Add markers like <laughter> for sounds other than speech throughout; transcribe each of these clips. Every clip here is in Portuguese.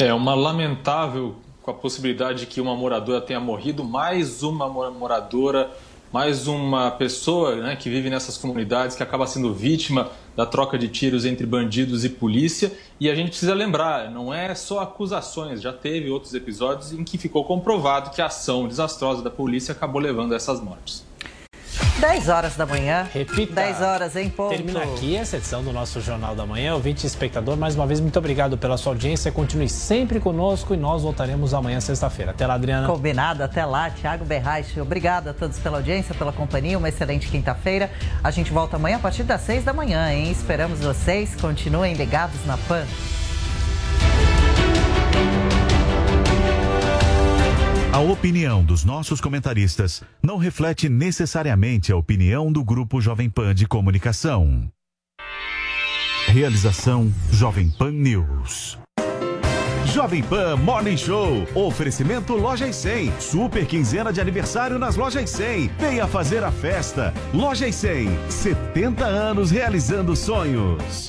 É uma lamentável com a possibilidade de que uma moradora tenha morrido, mais uma moradora, mais uma pessoa né, que vive nessas comunidades que acaba sendo vítima da troca de tiros entre bandidos e polícia. E a gente precisa lembrar, não é só acusações, já teve outros episódios em que ficou comprovado que a ação desastrosa da polícia acabou levando a essas mortes. 10 horas da manhã. Repita. 10 horas em ponto. Termina aqui essa edição do nosso Jornal da Manhã. Ouvinte e espectador, mais uma vez, muito obrigado pela sua audiência. Continue sempre conosco e nós voltaremos amanhã, sexta-feira. Até lá, Adriana. Combinado. Até lá, Thiago Berraich. Obrigado a todos pela audiência, pela companhia. Uma excelente quinta-feira. A gente volta amanhã a partir das 6 da manhã, hein? Esperamos vocês. Continuem ligados na PAN. A opinião dos nossos comentaristas não reflete necessariamente a opinião do Grupo Jovem Pan de Comunicação. Realização Jovem Pan News. Jovem Pan Morning Show. Oferecimento Lojas 100. Super quinzena de aniversário nas Lojas 100. Venha fazer a festa. Lojas 100. 70 anos realizando sonhos.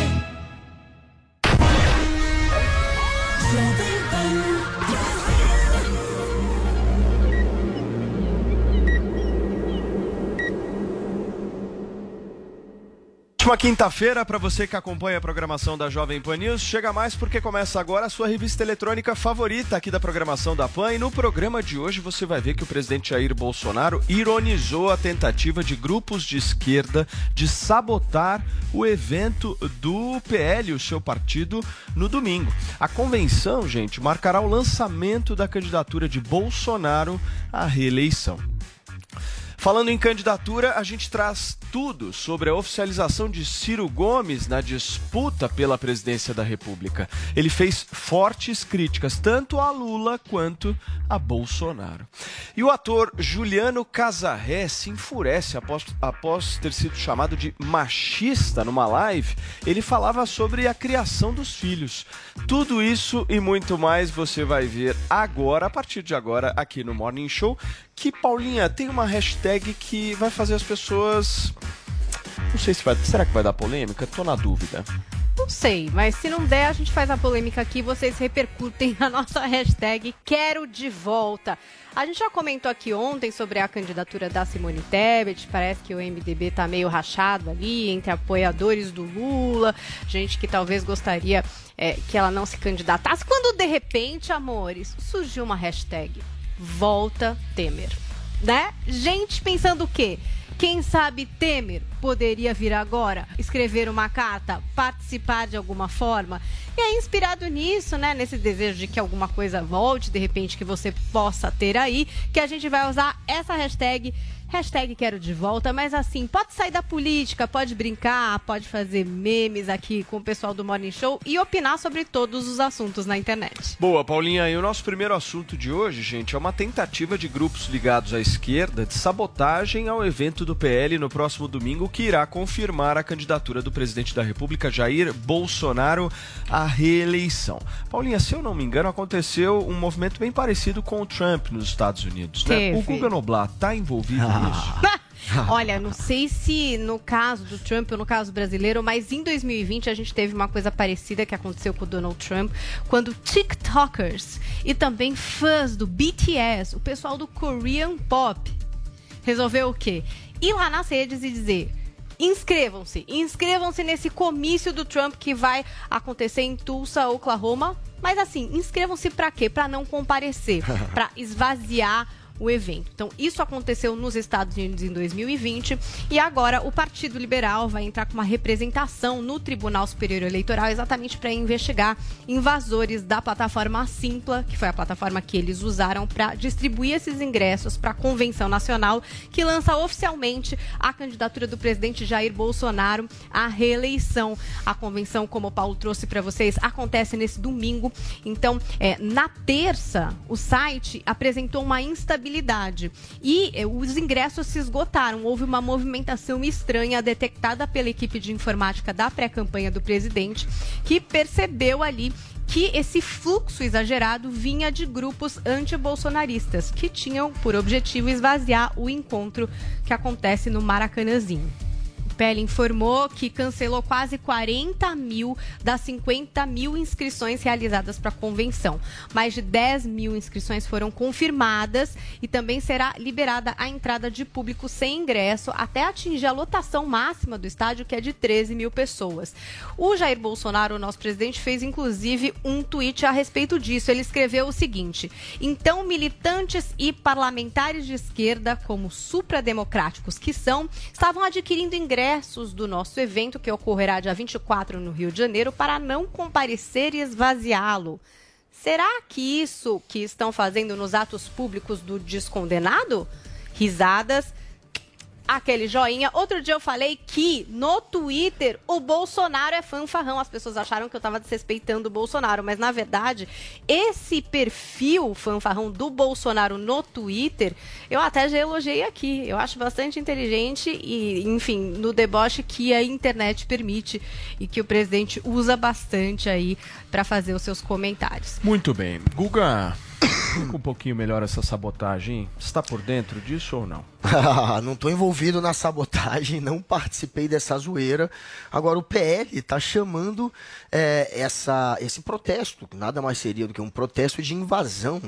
Bye. Ótima quinta-feira para você que acompanha a programação da Jovem Pan News. Chega mais porque começa agora a sua revista eletrônica favorita aqui da programação da Pan. E no programa de hoje você vai ver que o presidente Jair Bolsonaro ironizou a tentativa de grupos de esquerda de sabotar o evento do PL, o seu partido, no domingo. A convenção, gente, marcará o lançamento da candidatura de Bolsonaro à reeleição. Falando em candidatura, a gente traz tudo sobre a oficialização de Ciro Gomes na disputa pela presidência da República. Ele fez fortes críticas tanto a Lula quanto a Bolsonaro. E o ator Juliano Casarré se enfurece após, após ter sido chamado de machista numa live. Ele falava sobre a criação dos filhos. Tudo isso e muito mais você vai ver agora, a partir de agora, aqui no Morning Show. Que, Paulinha, tem uma hashtag que vai fazer as pessoas. Não sei se vai. Será que vai dar polêmica? Tô na dúvida. Não sei, mas se não der, a gente faz a polêmica aqui, vocês repercutem a nossa <laughs> hashtag Quero de Volta. A gente já comentou aqui ontem sobre a candidatura da Simone Tebet, parece que o MDB tá meio rachado ali entre apoiadores do Lula, gente que talvez gostaria é, que ela não se candidatasse. Quando de repente, amores, surgiu uma hashtag Volta Temer, né? Gente pensando o quê? Quem sabe Temer poderia vir agora escrever uma carta, participar de alguma forma? E aí, inspirado nisso, né, nesse desejo de que alguma coisa volte, de repente que você possa ter aí, que a gente vai usar essa hashtag Hashtag quero de volta, mas assim, pode sair da política, pode brincar, pode fazer memes aqui com o pessoal do Morning Show e opinar sobre todos os assuntos na internet. Boa, Paulinha. E o nosso primeiro assunto de hoje, gente, é uma tentativa de grupos ligados à esquerda de sabotagem ao evento do PL no próximo domingo, que irá confirmar a candidatura do presidente da República, Jair Bolsonaro, à reeleição. Paulinha, se eu não me engano, aconteceu um movimento bem parecido com o Trump nos Estados Unidos. Né? O Guga Noblat está envolvido? <laughs> Olha, não sei se no caso do Trump ou no caso brasileiro, mas em 2020 a gente teve uma coisa parecida que aconteceu com o Donald Trump, quando TikTokers e também fãs do BTS, o pessoal do Korean Pop, resolveu o quê? Ir lá nas redes e dizer: inscrevam-se, inscrevam-se nesse comício do Trump que vai acontecer em Tulsa, Oklahoma. Mas assim, inscrevam-se para quê? Para não comparecer, <laughs> para esvaziar o evento. Então, isso aconteceu nos Estados Unidos em 2020 e agora o Partido Liberal vai entrar com uma representação no Tribunal Superior Eleitoral exatamente para investigar invasores da plataforma Simpla, que foi a plataforma que eles usaram para distribuir esses ingressos para a Convenção Nacional, que lança oficialmente a candidatura do presidente Jair Bolsonaro à reeleição. A convenção, como o Paulo trouxe para vocês, acontece nesse domingo. Então, é, na terça, o site apresentou uma instabilidade e é, os ingressos se esgotaram. Houve uma movimentação estranha detectada pela equipe de informática da pré-campanha do presidente, que percebeu ali que esse fluxo exagerado vinha de grupos antibolsonaristas que tinham por objetivo esvaziar o encontro que acontece no Maracanãzinho. PL informou que cancelou quase 40 mil das 50 mil inscrições realizadas para a convenção. Mais de 10 mil inscrições foram confirmadas e também será liberada a entrada de público sem ingresso até atingir a lotação máxima do estádio, que é de 13 mil pessoas. O Jair Bolsonaro, nosso presidente, fez inclusive um tweet a respeito disso. Ele escreveu o seguinte: então, militantes e parlamentares de esquerda, como suprademocráticos que são, estavam adquirindo ingressos ingressos do nosso evento, que ocorrerá dia 24 no Rio de Janeiro, para não comparecer e esvaziá-lo. Será que isso que estão fazendo nos atos públicos do descondenado? Risadas aquele joinha. Outro dia eu falei que no Twitter o Bolsonaro é fanfarrão. As pessoas acharam que eu estava desrespeitando o Bolsonaro, mas na verdade, esse perfil fanfarrão do Bolsonaro no Twitter, eu até já elogiei aqui. Eu acho bastante inteligente e, enfim, no deboche que a internet permite e que o presidente usa bastante aí para fazer os seus comentários. Muito bem. Guga, Explica <coughs> um pouquinho melhor essa sabotagem. Está por dentro disso ou não? <laughs> não estou envolvido na sabotagem, não participei dessa zoeira. Agora, o PL está chamando é, essa, esse protesto, que nada mais seria do que um protesto de invasão.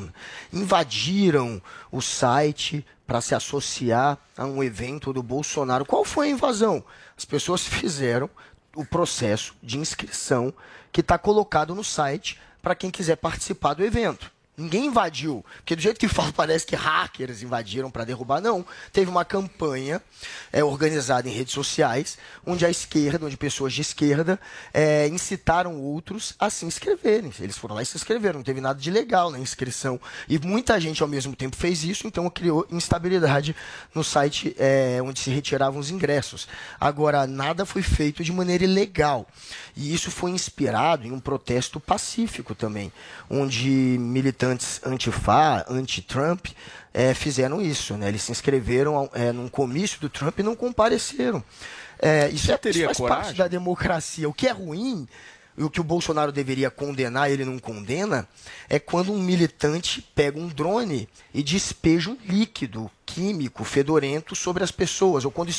Invadiram o site para se associar a um evento do Bolsonaro. Qual foi a invasão? As pessoas <laughs> fizeram o processo de inscrição que está colocado no site para quem quiser participar do evento. Ninguém invadiu. Porque do jeito que <laughs> fala, parece que hackers invadiram para derrubar. Não. Teve uma campanha é, organizada em redes sociais, onde a esquerda, onde pessoas de esquerda é, incitaram outros a se inscreverem. Eles foram lá e se inscreveram. Não teve nada de legal na inscrição. E muita gente ao mesmo tempo fez isso, então criou instabilidade no site é, onde se retiravam os ingressos. Agora, nada foi feito de maneira ilegal. E isso foi inspirado em um protesto pacífico também, onde militantes militantes anti-FA, anti-Trump, é, fizeram isso. Né? Eles se inscreveram é, num comício do Trump e não compareceram. É, isso, é, isso faz coragem? parte da democracia. O que é ruim e o que o Bolsonaro deveria condenar, ele não condena, é quando um militante pega um drone e despeja um líquido químico fedorento sobre as pessoas, ou quando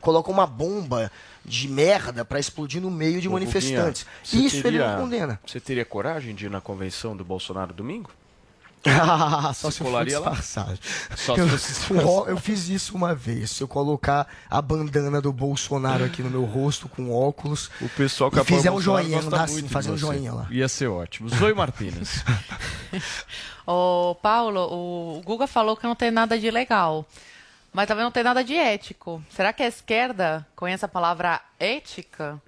coloca uma bomba de merda para explodir no meio de Ô, manifestantes. Isso teria, ele não condena. Você teria coragem de ir na convenção do Bolsonaro domingo? <laughs> só se for disfarçado. Só eu, se <laughs> eu fiz isso uma vez. Se eu colocar a bandana do Bolsonaro aqui no meu rosto com óculos. O pessoal que fizer um joinha, não dá assim, fazer um joinha lá. Ia ser ótimo. Zoe Martins. <laughs> Ô, Paulo, o Guga falou que não tem nada de legal. Mas também não tem nada de ético. Será que a esquerda conhece a palavra ética?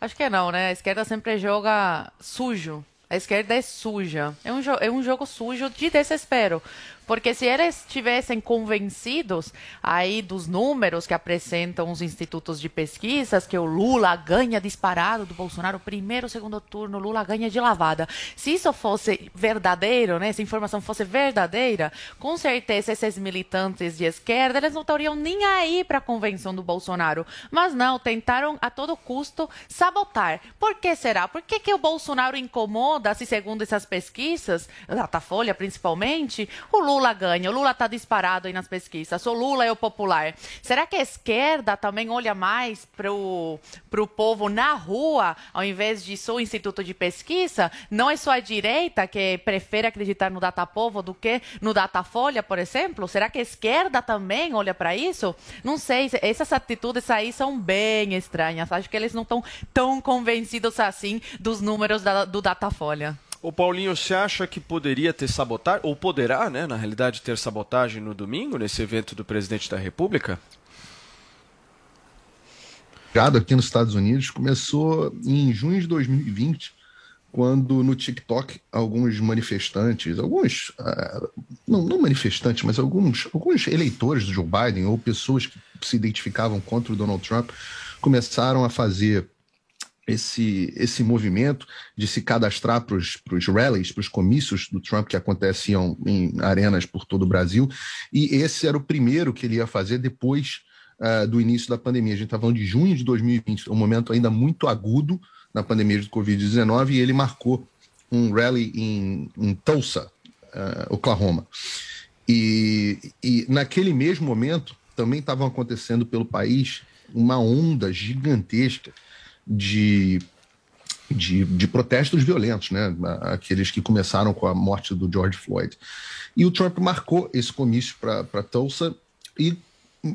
Acho que não, né? A esquerda sempre joga sujo. A esquerda é suja. É um, é um jogo sujo de desespero. Porque se eles tivessem convencidos aí dos números que apresentam os institutos de pesquisas, que o Lula ganha disparado do Bolsonaro, primeiro, segundo turno, Lula ganha de lavada. Se isso fosse verdadeiro, né, essa informação fosse verdadeira, com certeza esses militantes de esquerda, eles não estariam nem aí para a convenção do Bolsonaro. Mas não, tentaram a todo custo sabotar. Por que será? Por que, que o Bolsonaro incomoda, se segundo essas pesquisas, Datafolha principalmente, o Lula Lula ganha. O Lula está disparado aí nas pesquisas. O Lula é o popular. Será que a esquerda também olha mais para o povo na rua, ao invés de só o instituto de pesquisa? Não é só a direita que prefere acreditar no Datapovo do que no Datafolha, por exemplo? Será que a esquerda também olha para isso? Não sei. Essas atitudes aí são bem estranhas. Acho que eles não estão tão convencidos assim dos números da, do Datafolha. O Paulinho, você acha que poderia ter sabotagem, ou poderá, né, na realidade, ter sabotagem no domingo, nesse evento do presidente da República? Aqui nos Estados Unidos começou em junho de 2020, quando no TikTok alguns manifestantes, alguns, uh, não, não, manifestantes, mas alguns, alguns eleitores do Joe Biden ou pessoas que se identificavam contra o Donald Trump começaram a fazer esse, esse movimento de se cadastrar para os rallies, para os comícios do Trump que aconteciam em arenas por todo o Brasil, e esse era o primeiro que ele ia fazer depois uh, do início da pandemia. A gente está falando de junho de 2020, um momento ainda muito agudo na pandemia de Covid-19 e ele marcou um rally em, em Tulsa, uh, Oklahoma. E, e naquele mesmo momento também estavam acontecendo pelo país uma onda gigantesca de, de, de, protestos violentos, né? aqueles que começaram com a morte do George Floyd. E o Trump marcou esse comício para Tulsa e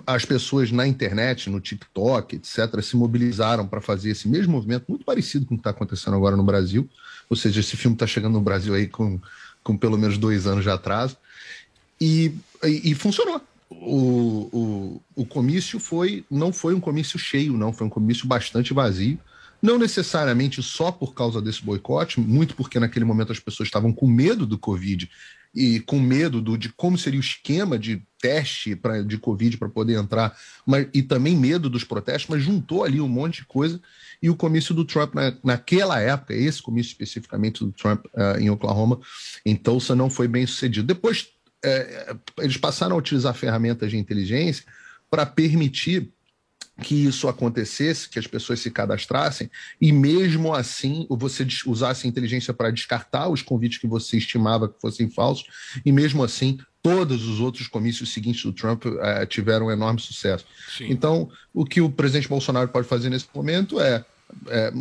as pessoas na internet, no TikTok, etc., se mobilizaram para fazer esse mesmo movimento, muito parecido com o que está acontecendo agora no Brasil. Ou seja, esse filme está chegando no Brasil aí com, com pelo menos dois anos de atraso. E, e, e funcionou. O, comício foi não foi um comício cheio, não, foi um comício bastante vazio. Não necessariamente só por causa desse boicote, muito porque naquele momento as pessoas estavam com medo do Covid e com medo do, de como seria o esquema de teste pra, de Covid para poder entrar, mas, e também medo dos protestos, mas juntou ali um monte de coisa. E o comício do Trump na, naquela época, esse comício especificamente do Trump uh, em Oklahoma, em Tulsa, não foi bem sucedido. Depois, uh, eles passaram a utilizar ferramentas de inteligência para permitir que isso acontecesse, que as pessoas se cadastrassem, e mesmo assim você usasse a inteligência para descartar os convites que você estimava que fossem falsos, e mesmo assim todos os outros comícios seguintes do Trump uh, tiveram um enorme sucesso. Sim. Então, o que o presidente Bolsonaro pode fazer nesse momento é, é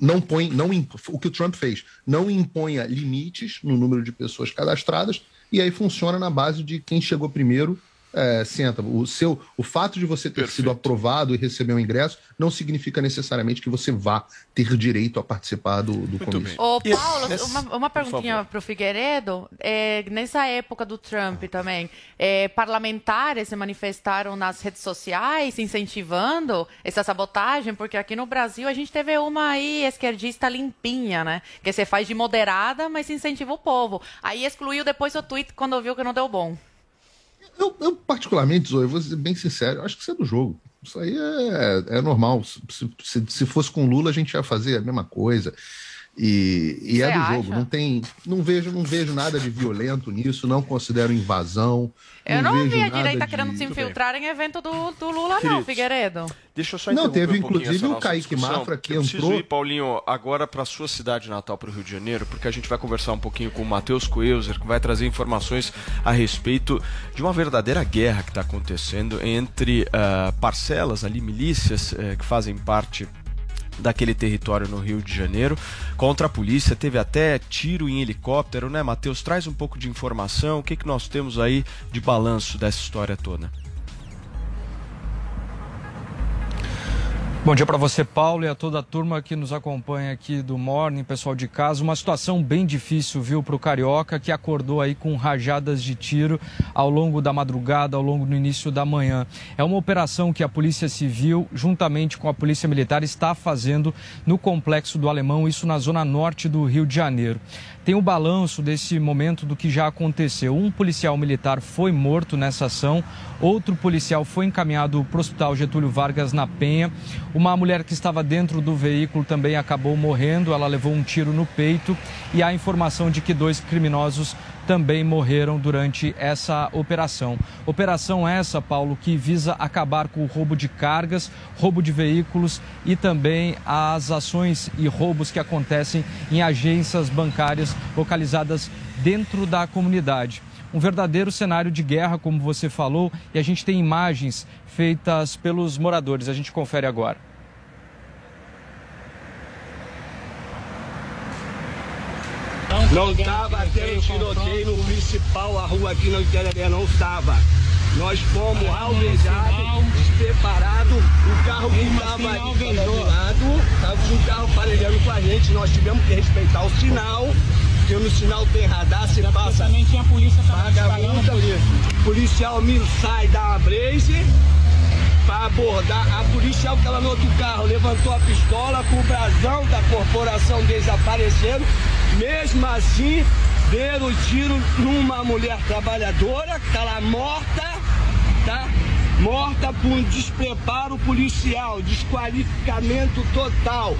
não põe, não o que o Trump fez, não imponha limites no número de pessoas cadastradas, e aí funciona na base de quem chegou primeiro é, senta. O, seu, o fato de você ter Perfeito. sido aprovado e receber um ingresso não significa necessariamente que você vá ter direito a participar do, do comício. Ô, Paulo, uma, uma perguntinha para o Figueiredo. É, nessa época do Trump também, é, parlamentares se manifestaram nas redes sociais incentivando essa sabotagem? Porque aqui no Brasil a gente teve uma aí esquerdista limpinha, né? Que você faz de moderada, mas incentiva o povo. Aí excluiu depois o tweet quando viu que não deu bom. Eu, eu, particularmente, Zoe, vou ser bem sincero, acho que isso é do jogo. Isso aí é, é normal. Se, se, se fosse com Lula, a gente ia fazer a mesma coisa. E, e é do acha? jogo. Não tem, não vejo, não vejo nada de violento nisso. Não considero invasão. Eu não, não vi a direita de... querendo se infiltrar em evento do, do Lula, Queridos, não, Figueiredo. Deixa eu só Não, teve um inclusive o Kaique Mafra que eu entrou. ir, Paulinho, agora para sua cidade natal, para o Rio de Janeiro, porque a gente vai conversar um pouquinho com o Matheus Coelzer, que vai trazer informações a respeito de uma verdadeira guerra que está acontecendo entre uh, parcelas ali, milícias uh, que fazem parte daquele território no Rio de Janeiro contra a polícia. Teve até tiro em helicóptero, né, Matheus? Traz um pouco de informação. O que, que nós temos aí de balanço dessa história toda? Bom dia para você, Paulo, e a toda a turma que nos acompanha aqui do Morning, pessoal de casa. Uma situação bem difícil, viu, para o Carioca, que acordou aí com rajadas de tiro ao longo da madrugada, ao longo do início da manhã. É uma operação que a Polícia Civil, juntamente com a Polícia Militar, está fazendo no Complexo do Alemão, isso na zona norte do Rio de Janeiro tem o balanço desse momento do que já aconteceu. Um policial militar foi morto nessa ação, outro policial foi encaminhado para o Hospital Getúlio Vargas na Penha. Uma mulher que estava dentro do veículo também acabou morrendo, ela levou um tiro no peito e há informação de que dois criminosos também morreram durante essa operação. Operação essa, Paulo, que visa acabar com o roubo de cargas, roubo de veículos e também as ações e roubos que acontecem em agências bancárias localizadas dentro da comunidade. Um verdadeiro cenário de guerra, como você falou, e a gente tem imagens feitas pelos moradores. A gente confere agora. Não estava tendo tiroteio no principal, a rua aqui na Interé não estava. Nós fomos alvejados, despreparados, o carro que estava ali do lado, estava com o carro parelhando com a gente, nós tivemos que respeitar o sinal, porque no sinal tem radar, se passa. Também tinha polícia paga multa, o policial me sai da Blaze para abordar a policial que ela no outro carro levantou a pistola com o brasão da corporação desaparecendo. Mesmo assim, deram o tiro numa mulher trabalhadora, que tá lá morta, tá? Morta por um despreparo policial, desqualificamento total.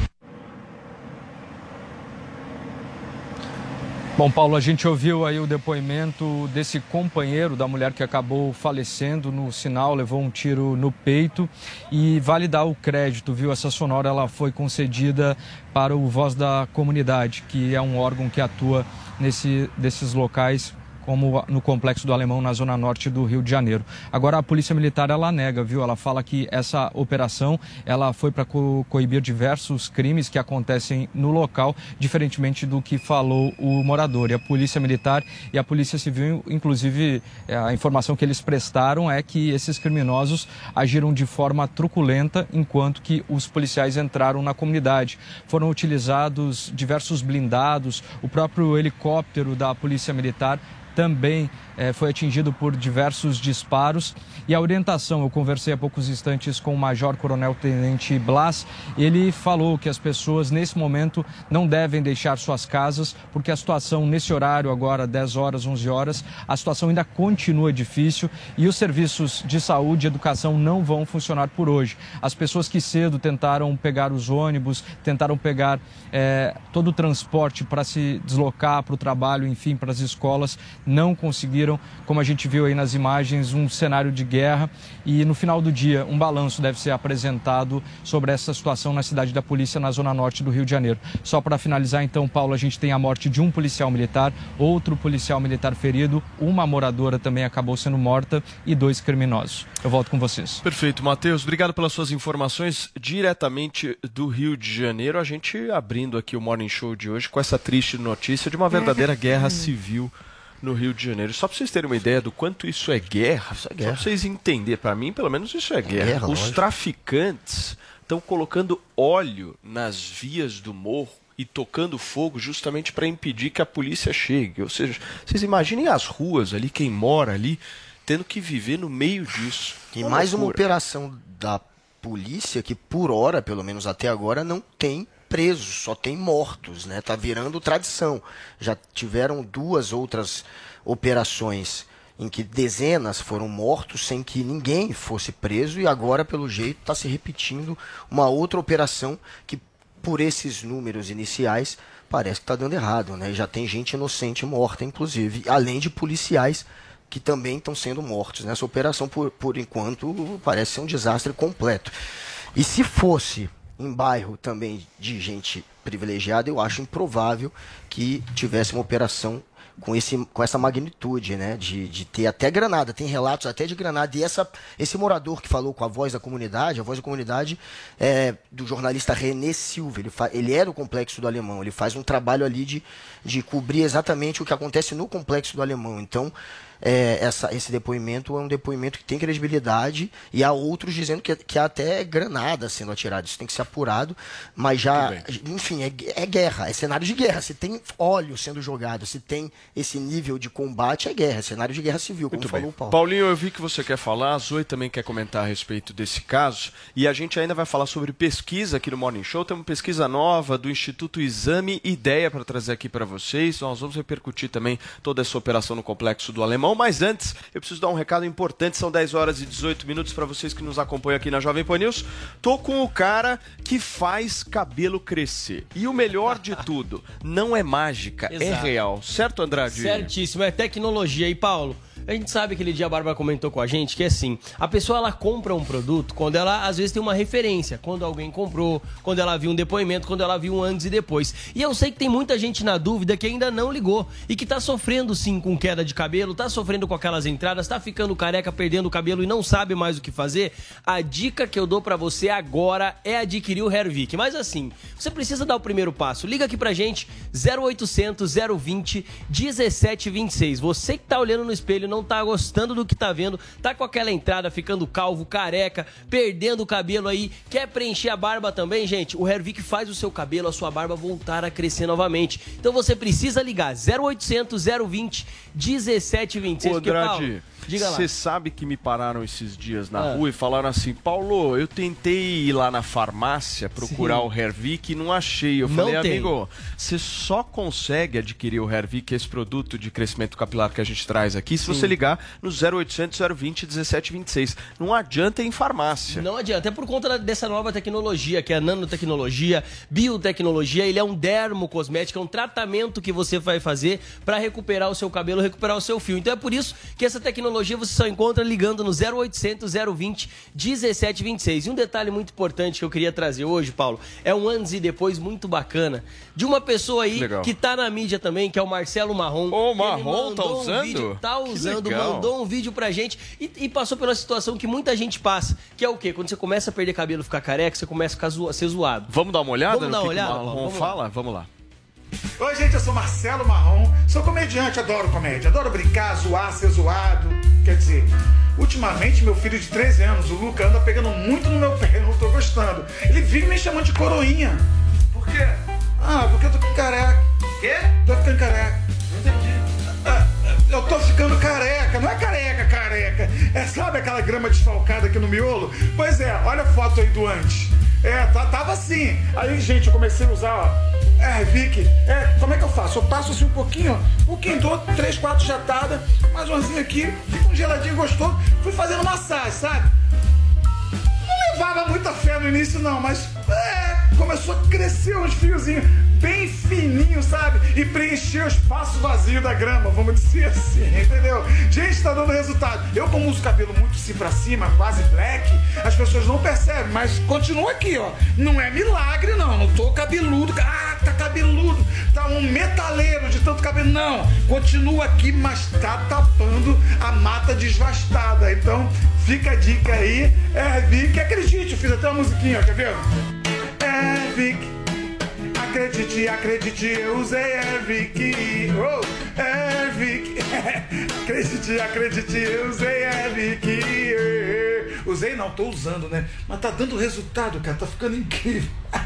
Bom, Paulo, a gente ouviu aí o depoimento desse companheiro da mulher que acabou falecendo no sinal, levou um tiro no peito e vale dar o crédito, viu? Essa sonora ela foi concedida para o Voz da Comunidade, que é um órgão que atua nesse desses locais como no complexo do Alemão, na zona norte do Rio de Janeiro. Agora a Polícia Militar ela nega, viu? Ela fala que essa operação ela foi para co coibir diversos crimes que acontecem no local, diferentemente do que falou o morador. E a Polícia Militar e a Polícia Civil, inclusive, é, a informação que eles prestaram é que esses criminosos agiram de forma truculenta enquanto que os policiais entraram na comunidade. Foram utilizados diversos blindados, o próprio helicóptero da Polícia Militar também é, foi atingido por diversos disparos. E a orientação, eu conversei há poucos instantes com o Major Coronel Tenente Blas, ele falou que as pessoas nesse momento não devem deixar suas casas, porque a situação nesse horário, agora 10 horas, 11 horas, a situação ainda continua difícil e os serviços de saúde e educação não vão funcionar por hoje. As pessoas que cedo tentaram pegar os ônibus, tentaram pegar é, todo o transporte para se deslocar para o trabalho, enfim, para as escolas, não conseguiram, como a gente viu aí nas imagens, um cenário de guerra. E no final do dia, um balanço deve ser apresentado sobre essa situação na cidade da polícia, na zona norte do Rio de Janeiro. Só para finalizar, então, Paulo, a gente tem a morte de um policial militar, outro policial militar ferido, uma moradora também acabou sendo morta e dois criminosos. Eu volto com vocês. Perfeito, Matheus. Obrigado pelas suas informações diretamente do Rio de Janeiro. A gente abrindo aqui o Morning Show de hoje com essa triste notícia de uma verdadeira guerra civil no Rio de Janeiro. Só para vocês terem uma ideia do quanto isso é guerra, isso é guerra. só para vocês entenderem, para mim, pelo menos, isso é guerra. guerra Os lógico. traficantes estão colocando óleo nas vias do morro e tocando fogo justamente para impedir que a polícia chegue. Ou seja, vocês imaginem as ruas ali, quem mora ali, tendo que viver no meio disso. E uma mais loucura. uma operação da polícia que, por hora, pelo menos até agora, não tem presos, só tem mortos, né? Tá virando tradição. Já tiveram duas outras operações em que dezenas foram mortos sem que ninguém fosse preso e agora, pelo jeito, está se repetindo uma outra operação que, por esses números iniciais, parece que está dando errado, né? já tem gente inocente morta, inclusive, além de policiais que também estão sendo mortos. Nessa operação, por, por enquanto, parece ser um desastre completo. E se fosse em bairro também de gente privilegiada, eu acho improvável que tivesse uma operação com, esse, com essa magnitude, né? De, de ter até granada, tem relatos até de granada. E essa, esse morador que falou com a voz da comunidade, a voz da comunidade é do jornalista René Silva. Ele, fa, ele é do complexo do Alemão, ele faz um trabalho ali de, de cobrir exatamente o que acontece no complexo do Alemão. Então, é, essa, esse depoimento é um depoimento que tem credibilidade e há outros dizendo que, que há até granada sendo atirada. Isso tem que ser apurado, mas já, enfim, é, é, guerra, é cenário de guerra. Se tem óleo sendo jogado, se tem esse nível de combate, é guerra, é cenário de guerra civil, como Muito falou bem. o Paulo. Paulinho, eu vi que você quer falar, a Zoe também quer comentar a respeito desse caso, e a gente ainda vai falar sobre pesquisa aqui no Morning Show. Tem uma pesquisa nova do Instituto Exame Ideia para trazer aqui para vocês. Nós vamos repercutir também toda essa operação no Complexo do Alemão mas antes eu preciso dar um recado importante. São 10 horas e 18 minutos para vocês que nos acompanham aqui na Jovem Pan News. Tô com o cara que faz cabelo crescer. E o melhor de <laughs> tudo, não é mágica, é Exato. é real. Certo, Andrade? Certíssimo, é tecnologia. E Paulo, a gente sabe aquele dia a Bárbara comentou com a gente que é assim, a pessoa ela compra um produto quando ela às vezes tem uma referência, quando alguém comprou, quando ela viu um depoimento, quando ela viu um antes e depois. E eu sei que tem muita gente na dúvida que ainda não ligou e que tá sofrendo sim com queda de cabelo, tá sofrendo com aquelas entradas, tá ficando careca, perdendo o cabelo e não sabe mais o que fazer. A dica que eu dou para você agora é adquirir o Hervik. Mas assim, você precisa dar o primeiro passo. Liga aqui pra gente 0800 020 1726. Você que tá olhando no espelho não tá gostando do que tá vendo, tá com aquela entrada ficando calvo, careca, perdendo o cabelo aí, quer preencher a barba também, gente? O Hervik faz o seu cabelo, a sua barba voltar a crescer novamente. Então você precisa ligar 0800 020 1726. Ô, Porque, Paulo, diga lá. você sabe que me pararam esses dias na Ah. rua e falaram assim, Paulo, eu tentei ir lá na farmácia procurar Sim. o Hervik e não achei. Eu Não falei, tem. amigo, você só consegue adquirir o Hervik, esse produto de crescimento capilar que a gente traz aqui, se Sim. você ligar no 0800 020 1726. Não adianta ir em farmácia. Não adianta, é por conta dessa nova tecnologia, que é a nanotecnologia, biotecnologia, ele é um dermocosmético, é um tratamento que você vai fazer para recuperar o seu cabelo, recuperar o seu fio. Então é por isso que essa tecnologia você só encontra ligando no 0800 020 1726. E um detalhe muito importante que eu queria trazer hoje, Paulo, é um antes e depois muito bacana de uma pessoa aí Legal. que tá na mídia também, que é o Marcelo Marrom. Ô, Marrom tá mandou um usando? vídeo, tá Que usando, mandou um vídeo pra gente e, e passou pela situação que muita gente passa, que é o quê? Quando você começa a perder cabelo, ficar careca, você começa a ficar zo- ser zoado. Vamos dar uma olhada Vamos dar que, uma que olhada, Marrom? Vamos lá. fala? Vamos lá. Oi, gente, eu sou Marcelo Marrom, sou comediante, adoro comédia, adoro brincar, zoar, ser zoado. Quer dizer, ultimamente meu filho de 13 anos, o Luca, anda pegando muito no meu pé, <laughs> não tô gostando. Ele vive me chamando de coroinha. Por quê? Ah, porque eu tô ficando careca. Quê? Tô ficando careca. Não entendi. eu tô ficando careca, não é careca, careca. É, sabe aquela grama desfalcada aqui no miolo? Pois é, olha a foto aí do antes. É, tá- tava assim. Aí, gente, eu comecei a usar, ó. É, Vicky, é, como é que eu faço? Eu passo assim um pouquinho, ó, um pouquinho, dou três, quatro jatadas, mais umzinho aqui, fica um geladinho gostoso. Fui fazendo massagem, sabe? Levava muita fé no início, não, mas é, começou a crescer uns fiozinhos bem fininhos, sabe? E preencher o espaço vazio da grama, vamos dizer assim, <laughs> entendeu? Gente, tá dando resultado. Eu, como uso cabelo muito assim pra cima, quase black, as pessoas não percebem, mas continua aqui, ó. Não é milagre, não. Não tô cabeludo. Ah, tá cabeludo. Tá um metaleiro de tanto cabelo. Não. Continua aqui, mas tá tapando a mata desvastada. Então, fica a dica aí. É, Vic, acredite, eu fiz até uma musiquinha, quer ver? É, Vic. Acredite, acredite, eu usei Ervic. Oh, Ervic. <laughs> acredite, acredite, eu usei Ervic. Usei não, tô usando, né? Mas tá dando resultado, cara. Tá ficando incrível. <laughs>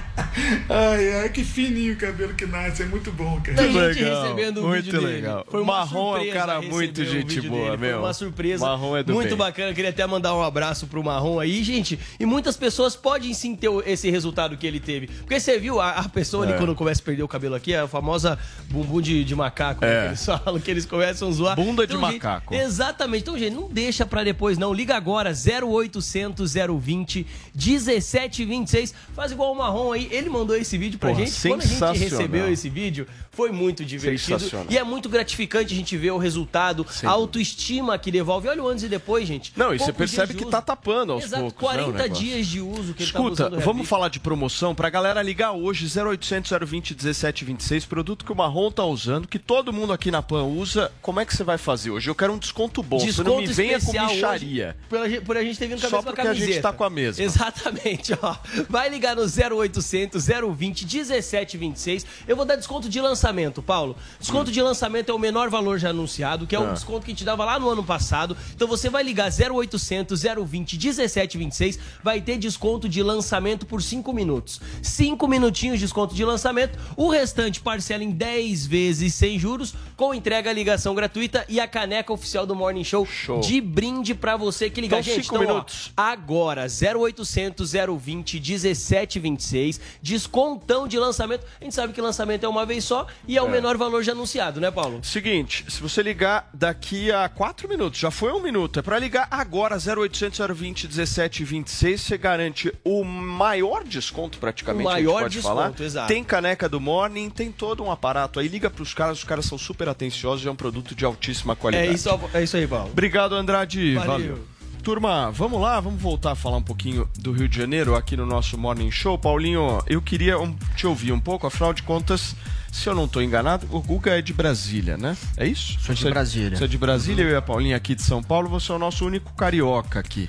ai, ai, que fininho o cabelo que nasce. É muito bom, cara. Tem gente recebendo o muito vídeo dele. legal. Foi uma Marrom é um cara muito gente boa, dele. meu. Foi uma surpresa. Marrom é do muito bem. bacana. Queria até mandar um abraço pro Marrom aí, gente. E muitas pessoas podem sim ter esse resultado que ele teve. Porque você viu a, a pessoa ali É. quando começa a perder o cabelo aqui, a famosa bumbum de, de macaco, né, É. que eles <laughs> falam, que eles começam a zoar. Bunda de gente, macaco. exatamente. Então, gente, não deixa pra depois não. Liga agora 0800 020 1726. Faz igual o Marrom aí. Ele mandou esse vídeo pra Porra, gente. Quando a gente recebeu esse vídeo, foi muito divertido. E é muito gratificante a gente ver o resultado, Sem a autoestima que devolve. Olha o antes e depois, gente. Não, e você percebe que tá tapando aos Exato, poucos, né, o 40 negócio. dias de uso que ele tá Escuta, usando o vamos falar de promoção pra galera ligar hoje 0800 020 1726, produto que o Marrom tá usando, que todo mundo aqui na Pan usa. Como é que você vai fazer hoje? Eu quero um desconto bom, você não me venha com micharia. hoje, Por a, gente, ter vindo com a Só mesma porque a gente camiseta. tá com a mesma. Exatamente, ó. Vai ligar no 0800 020 1726. Eu vou dar desconto de lançamento, Paulo. Desconto de lançamento é o menor valor já anunciado, que é o Ah. desconto que a gente dava lá no ano passado. Então você vai ligar 0800 020 1726, vai ter desconto de lançamento por 5 minutos. 5 minutinhos de desconto de lançamento, o restante parcela em 10 vezes sem juros, com entrega, ligação gratuita e a caneca oficial do Morning Show, de brinde pra você que ligar. Então, Gente, então, ó, minutos. agora, 0800 020 1726, descontão de lançamento. A gente sabe que lançamento é uma vez só e é o É. menor valor já anunciado, né, Paulo? Seguinte, se você ligar daqui a 4 minutos, já foi um minuto, é pra ligar agora 0800 020 1726, você garante o maior desconto praticamente, O maior pode desconto, falar. exato. Tem caneca do Morning, tem todo um aparato aí, liga pros caras, os caras são super atenciosos e é um produto de altíssima qualidade. É isso, é isso aí, Paulo. Obrigado, Andrade. Valeu. Valeu. Turma, vamos lá, vamos voltar a falar um pouquinho do Rio de Janeiro aqui no nosso Morning Show. Paulinho, eu queria te ouvir um pouco, afinal de contas, se eu não estou enganado, o Guga é de Brasília, né? É isso? Sou de Você é- Brasília. Você é de Brasília, eu e a Paulinha aqui de São Paulo, você é o nosso único carioca aqui.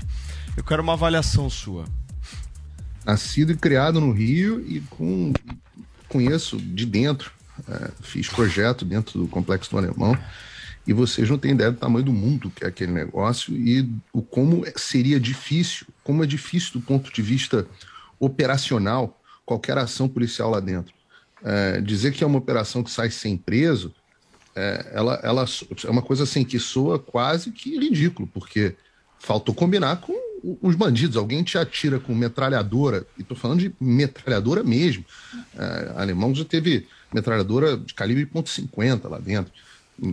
Eu quero uma avaliação sua. nascido e criado no Rio e com, conheço de dentro, é, fiz projeto dentro do Complexo do Alemão e vocês não têm ideia do tamanho do mundo que é aquele negócio e o como seria difícil, como é difícil do ponto de vista operacional qualquer ação policial lá dentro. É, dizer que é uma operação que sai sem preso, é, ela, ela é uma coisa assim que soa quase que ridículo, porque faltou combinar com os bandidos. Alguém te atira com metralhadora, e estou falando de metralhadora mesmo. É, alemão já teve metralhadora de calibre .50 lá dentro.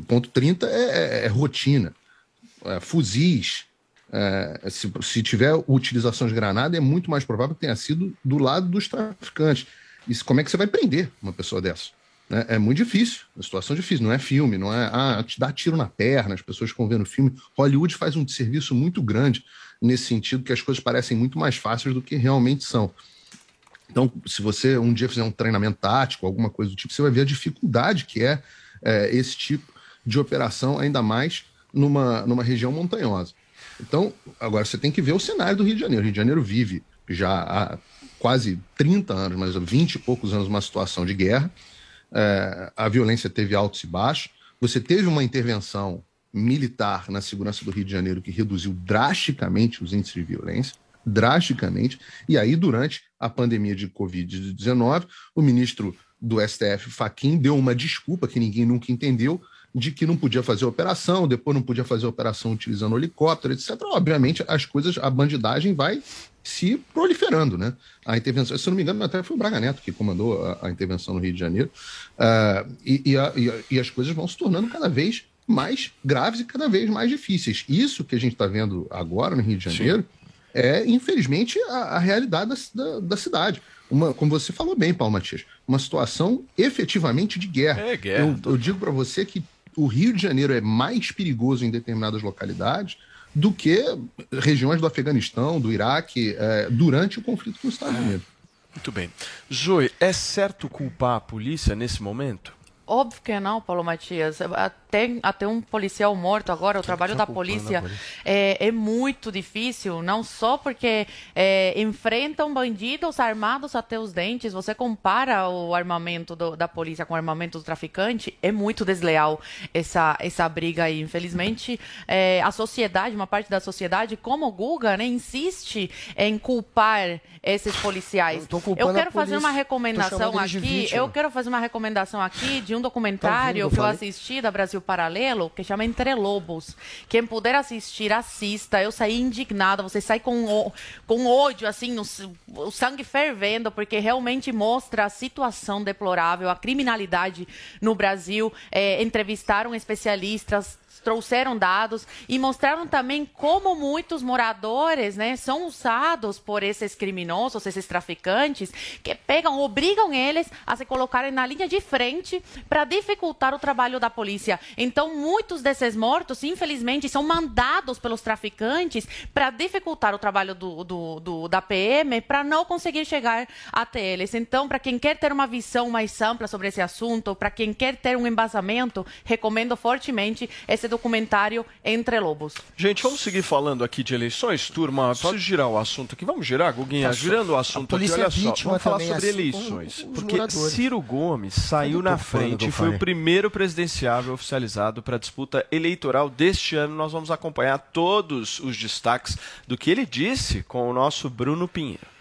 Ponto .30 é, é, é rotina. É, fuzis. É, se, se, tiver utilização de granada, é muito mais provável que tenha sido do lado dos traficantes. E como é que você vai prender uma pessoa dessa? É, é muito difícil, uma situação difícil, não é filme, não é ah, te dá tiro na perna, as pessoas ficam vendo filme. Hollywood faz um serviço muito grande nesse sentido, que as coisas parecem muito mais fáceis do que realmente são. Então, se você um dia fizer um treinamento tático, alguma coisa do tipo, você vai ver a dificuldade que é, é esse tipo de operação, ainda mais numa, numa região montanhosa. Então, agora você tem que ver o cenário do Rio de Janeiro. O Rio de Janeiro vive já há quase 30 anos, mas 20 e poucos anos, uma situação de guerra. É, a violência teve altos e baixos. Você teve uma intervenção militar na segurança do Rio de Janeiro que reduziu drasticamente os índices de violência drasticamente. E aí, durante a pandemia de Covid-19, o ministro do STF, Faquim, deu uma desculpa que ninguém nunca entendeu, de que não podia fazer operação, depois não podia fazer operação utilizando helicóptero, etc. Obviamente, as coisas, a bandidagem vai se proliferando, né? A intervenção, se não me engano, até foi o Braga Neto que comandou a, a intervenção no Rio de Janeiro, uh, e, e, a, e, a, e, as coisas vão se tornando cada vez mais graves e cada vez mais difíceis. Isso que a gente está vendo agora no Rio de Janeiro Sim. é, infelizmente, a, realidade da, da, da cidade uma, como você falou bem, Paulo Matias, uma situação efetivamente de guerra. É, guerra. Eu, eu digo para você que o Rio de Janeiro é mais perigoso em determinadas localidades do que regiões do Afeganistão, do Iraque, é, durante o conflito com os Estados Unidos. Muito bem. Zoe, é certo culpar a polícia nesse momento? Óbvio que não, Paulo Matias. Até, até um policial morto agora, o trabalho da polícia é, é, muito difícil, não só porque é, enfrentam bandidos armados até os dentes. Você compara o armamento do, da polícia com o armamento do traficante, é muito desleal essa, essa briga aí. Infelizmente, é, a sociedade, uma parte da sociedade, como o Guga, né, insiste em culpar esses policiais. Eu quero fazer uma recomendação aqui. Eu quero fazer uma recomendação aqui de um documentário tá que eu assisti da Brasil Paralelo, que chama Entre Lobos. Quem puder assistir, assista. Eu saí indignada, você sai com, com ódio, assim, no, o sangue fervendo, porque realmente mostra a situação deplorável, a criminalidade no Brasil. É, entrevistaram especialistas, trouxeram dados e mostraram também como muitos moradores né, são usados por esses criminosos, esses traficantes, que pegam, obrigam eles a se colocarem na linha de frente para dificultar o trabalho da polícia. Então, muitos desses mortos, infelizmente, são mandados pelos traficantes para dificultar o trabalho do, do, do da PM para não conseguir chegar até eles. Então, para quem quer ter uma visão mais ampla sobre esse assunto, para quem quer ter um embasamento, recomendo fortemente esse documentário Entre Lobos. Gente, vamos seguir falando aqui de eleições, turma. Só... Preciso girar o assunto aqui. Vamos girar, Guguinha? Tá, Girando o assunto aqui, olha só. Vamos falar sobre assim, eleições. porque moradores. Ciro Gomes saiu na frente e foi o primeiro presidenciável oficializado para a disputa eleitoral deste ano. Nós vamos acompanhar todos os destaques do que ele disse com o nosso Bruno Pinheiro.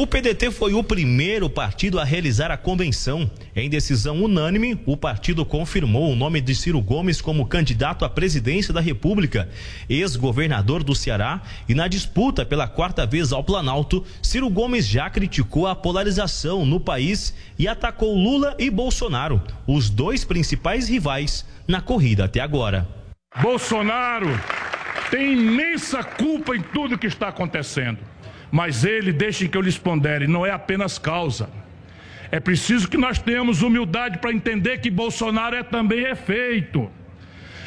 O PDT foi o primeiro partido a realizar a convenção. Em decisão unânime, o partido confirmou o nome de Ciro Gomes como candidato à presidência da República, ex-governador do Ceará, e na disputa pela quarta vez ao Planalto, Ciro Gomes já criticou a polarização no país e atacou Lula e Bolsonaro, os dois principais rivais na corrida até agora. Bolsonaro tem imensa culpa em tudo que está acontecendo. Mas ele, deixem que eu lhes pondere, não é apenas causa. É preciso que nós tenhamos humildade para entender que Bolsonaro é também efeito.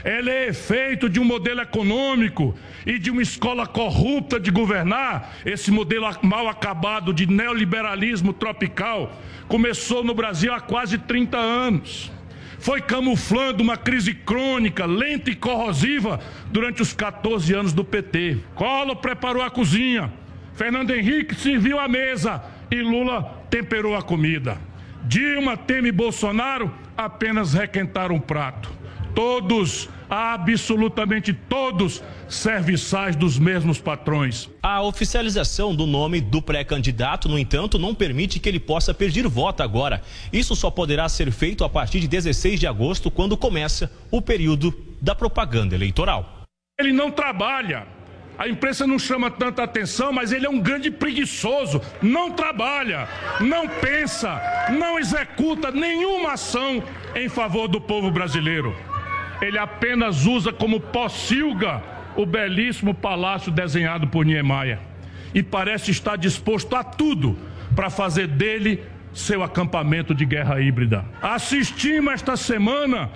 Ele é efeito de um modelo econômico e de uma escola corrupta de governar. Esse modelo mal acabado de neoliberalismo tropical começou no Brasil há quase 30 anos. Foi camuflando uma crise crônica, lenta e corrosiva durante os 14 anos do PT. Collor preparou a cozinha, Fernando Henrique serviu a mesa e Lula temperou a comida. Dilma, Temer e Bolsonaro apenas requentaram o prato. todos, absolutamente todos, serviçais dos mesmos patrões. A oficialização do nome do pré-candidato, no entanto, não permite que ele possa pedir voto agora. Isso só poderá ser feito a partir de 16 de agosto, quando começa o período da propaganda eleitoral. Ele não trabalha. A imprensa não chama tanta atenção, mas ele é um grande preguiçoso. Não trabalha, não pensa, não executa nenhuma ação em favor do povo brasileiro. Ele apenas usa como pocilga o belíssimo palácio desenhado por Niemeyer. E parece estar disposto a tudo para fazer dele seu acampamento de guerra híbrida. Assistimos esta semana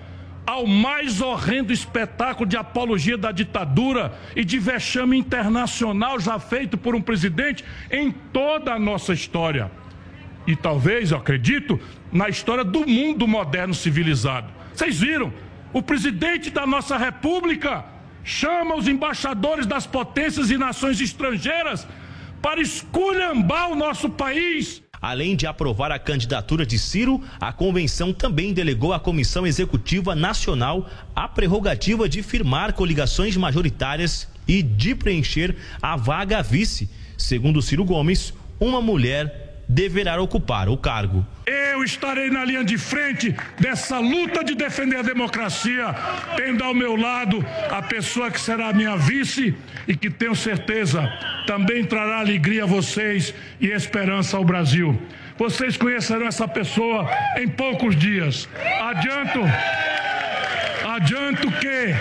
ao mais horrendo espetáculo de apologia da ditadura e de vexame internacional já feito por um presidente em toda a nossa história. E talvez, eu acredito, na história do mundo moderno civilizado. Vocês viram? O presidente da nossa república chama os embaixadores das potências e nações estrangeiras para esculhambar o nosso país. Além de aprovar a candidatura de Ciro, a convenção também delegou à Comissão Executiva Nacional a prerrogativa de firmar coligações majoritárias e de preencher a vaga vice. Segundo Ciro Gomes, uma mulher deverá ocupar o cargo. Eu estarei na linha de frente dessa luta de defender a democracia, tendo ao meu lado a pessoa que será minha vice e que tenho certeza também trará alegria a vocês e esperança ao Brasil. Vocês conhecerão essa pessoa em poucos dias. Adianto, adianto que,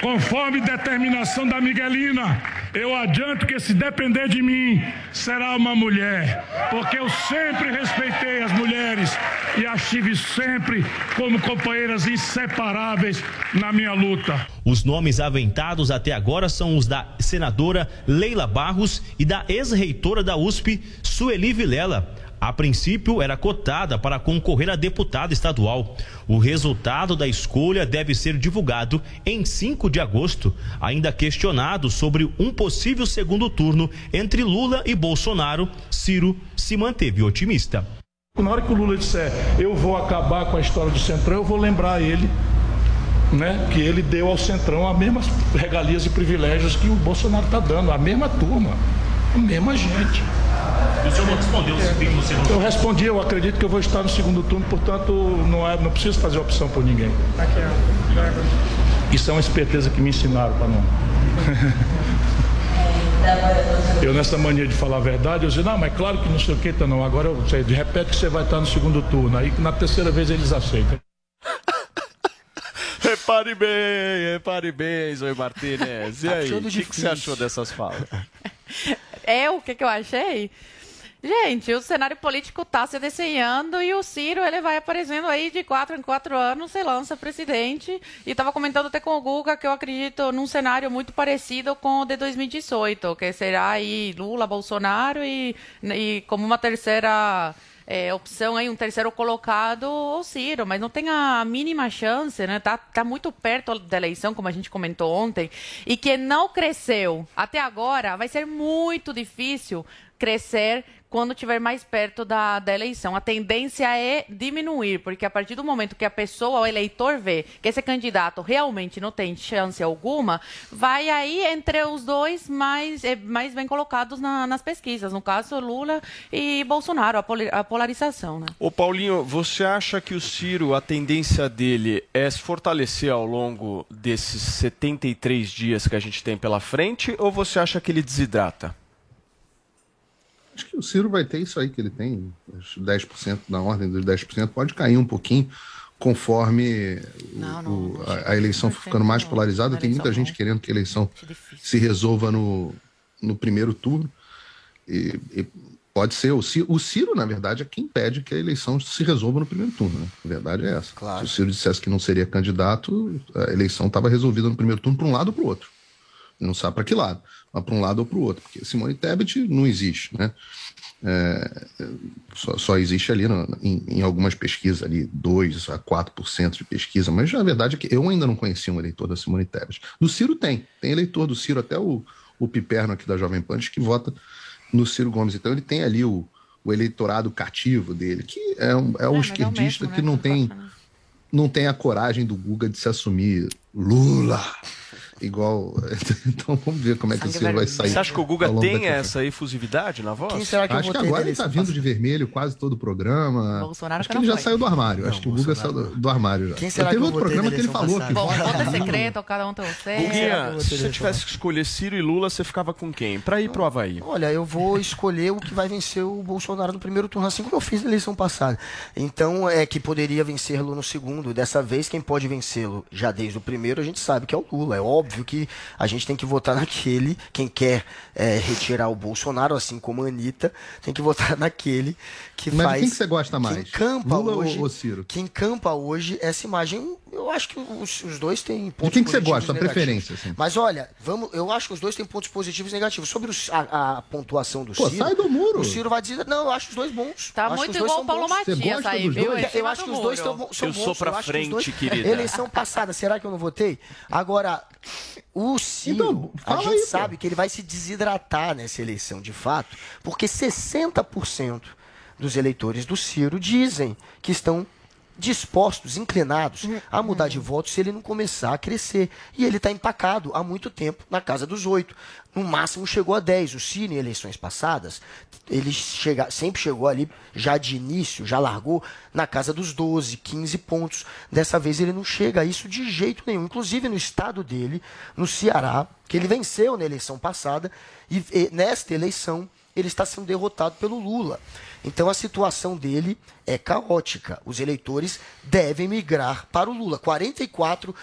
conforme determinação da Miguelina, eu adianto que se depender de mim, será uma mulher, porque eu sempre respeitei as mulheres e as tive sempre como companheiras inseparáveis na minha luta. Os nomes aventados até agora são os da senadora Leila Barros e da ex-reitora da USP, Sueli Vilela. A princípio, era cotada para concorrer a deputada estadual. O resultado da escolha deve ser divulgado em 5 de agosto. Ainda questionado sobre um possível segundo turno entre Lula e Bolsonaro, Ciro se manteve otimista. Na hora que o Lula disser eu vou acabar com a história do Centrão, eu vou lembrar ele né, que ele deu ao Centrão as mesmas regalias e privilégios que o Bolsonaro está dando, a mesma turma, mesma gente. O senhor não respondeu se tem no segundo Eu respondi, eu acredito que eu vou estar no segundo turno, portanto não, é, não preciso fazer opção por ninguém. Aqui, ó. Isso é uma esperteza que me ensinaram para <laughs> não. Eu nessa mania de falar a verdade, eu disse, não, mas claro que não sei o que, tá não. Agora eu sei, de repente que você vai estar no segundo turno. Aí na terceira vez eles aceitam. <laughs> Repare bem, repare bem, Zoe Martinez. E Tá aí, o que, que você achou dessas falas? <laughs> É o que, que eu achei? Gente, o cenário político tá se desenhando e o Ciro ele vai aparecendo aí de quatro em quatro anos, se lança presidente. E estava comentando até com o Guga que eu acredito num cenário muito parecido com o de 2018, que será aí Lula, Bolsonaro e, e como uma terceira é, opção aí, um terceiro colocado, o Ciro, mas não tem a mínima chance, né? Tá, tá muito perto da eleição, como a gente comentou ontem, e que não cresceu até agora, vai ser muito difícil crescer quando estiver mais perto da, da eleição. A tendência é diminuir, porque a partir do momento que a pessoa, o eleitor, vê que esse candidato realmente não tem chance alguma, vai aí entre os dois mais, eh, mais bem colocados na- nas pesquisas. No caso, Lula e Bolsonaro, a, polarização. Né? Ô Paulinho, você acha que o Ciro, a tendência dele é se fortalecer ao longo desses 73 dias que a gente tem pela frente, ou você acha que ele desidrata? Acho que o Ciro vai ter isso aí que ele tem, os 10%, na ordem dos 10%, pode cair um pouquinho conforme o- o- a, a eleição for ficando mais polarizada. Tem muita gente querendo que a eleição se resolva no, no primeiro turno. E, e pode ser o Ciro, o Ciro, na verdade, é quem pede que a eleição se resolva no primeiro turno. Né? A verdade é essa. Se o Ciro dissesse que não seria candidato, a eleição estava resolvida no primeiro turno para um lado ou para o outro. Não sabe para que lado, mas para um lado ou para o outro. Porque Simone Tebet não existe, né? É, só, só existe ali no- em, em algumas pesquisas, ali 2 a 4% de pesquisa, mas a verdade é que eu ainda não conhecia um eleitor da Simone Tebet. Do Ciro tem, tem eleitor do Ciro, até o, o Piperno aqui da Jovem Pan, que vota no Ciro Gomes. Então ele tem ali o, o eleitorado cativo dele, que é, um- é o é o esquerdista mesmo, que né? não tem não tem a coragem do Guga de se assumir Lula. Igual. <laughs> Então vamos ver como é que o Ciro vai sair. Você acha que o Guga tem essa efusividade na voz? Acho que agora ele tá vindo de vermelho quase todo o programa. Bolsonaro Acho que que ele não já foi. saiu do armário. Acho que o Guga saiu do, do armário já. Quem será Teve que outro programa que ele falou que Bom, vota voto é secreto, cada um tem o seu. Guguinha, se você tivesse que escolher Ciro e Lula, você ficava com quem? Pra ir pro Havaí. Olha, eu vou escolher o que vai vencer o Bolsonaro no primeiro turno, assim como eu fiz na eleição passada. Então, é que poderia vencê-lo no segundo. Dessa vez, quem pode vencê-lo já desde o primeiro, a gente sabe que é o Lula. É óbvio que a gente tem que votar naquele, quem quer é, retirar o Bolsonaro, assim como a Anitta, tem que votar <laughs> naquele que Mas de faz. quem que você gosta mais? Que encampa Lula hoje, ou Ciro? Que encampa hoje essa imagem. Eu acho que os, os dois têm pontos quem que você positivos gosta? A negativos. preferência, assim. Mas olha, vamos, eu acho que os dois têm pontos positivos e negativos. Sobre os- a, a pontuação do Pô, Ciro. sai do muro. O Ciro vai dizer, não, eu acho os dois bons. Tá Acho muito igual o Paulo bons. Matias aí, viu? Eu, Em eu acho que os dois são Eu bons. sou pra frente, dois- querida. Eleição passada, será que eu não votei? Agora, o Ciro, a fala gente aí, pô. sabe que ele vai se desidratar nessa eleição, de fato, porque 60% dos eleitores do Ciro dizem que estão dispostos, inclinados a mudar de voto se ele não começar a crescer. E ele está empacado há muito tempo na casa dos oito. No máximo chegou a 10. O Ciro, em eleições passadas, ele chega, sempre chegou ali, já de início, já largou na casa dos 12, 15 pontos. Dessa vez ele não chega a isso de jeito nenhum. Inclusive no estado dele, no Ceará, que ele venceu na eleição passada, e, e nesta eleição ele está sendo derrotado pelo Lula. Então a situação dele é caótica. Os eleitores devem migrar para o Lula. 44%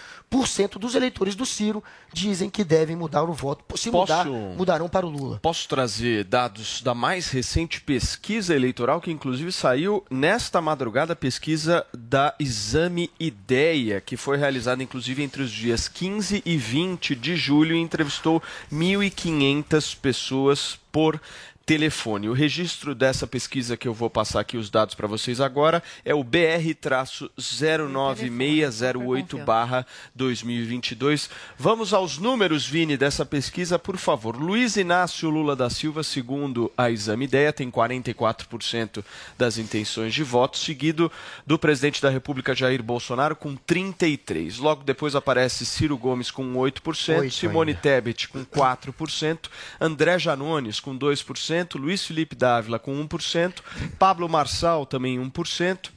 dos eleitores do Ciro dizem que devem mudar o voto. Se mudar, Posso- mudarão para o Lula. Posso trazer dados da mais recente pesquisa eleitoral, que inclusive saiu nesta madrugada, pesquisa da Exame Ideia, que foi realizada inclusive entre os dias 15 e 20 de julho e entrevistou 1.500 pessoas por telefone. O registro dessa pesquisa que eu vou passar aqui os dados para vocês agora é o BR-09608/2022. Vamos aos números, Vini, dessa pesquisa, por favor. Luiz Inácio Lula da Silva, segundo a Exame Ideia, tem 44% das intenções de voto, seguido do presidente da República Jair Bolsonaro com 33. Logo depois aparece Ciro Gomes com 8%, Oito Simone Tebet com 4%, André Janones com 2%, Luiz Felipe Dávila com 1%, Pablo Marçal também 1%.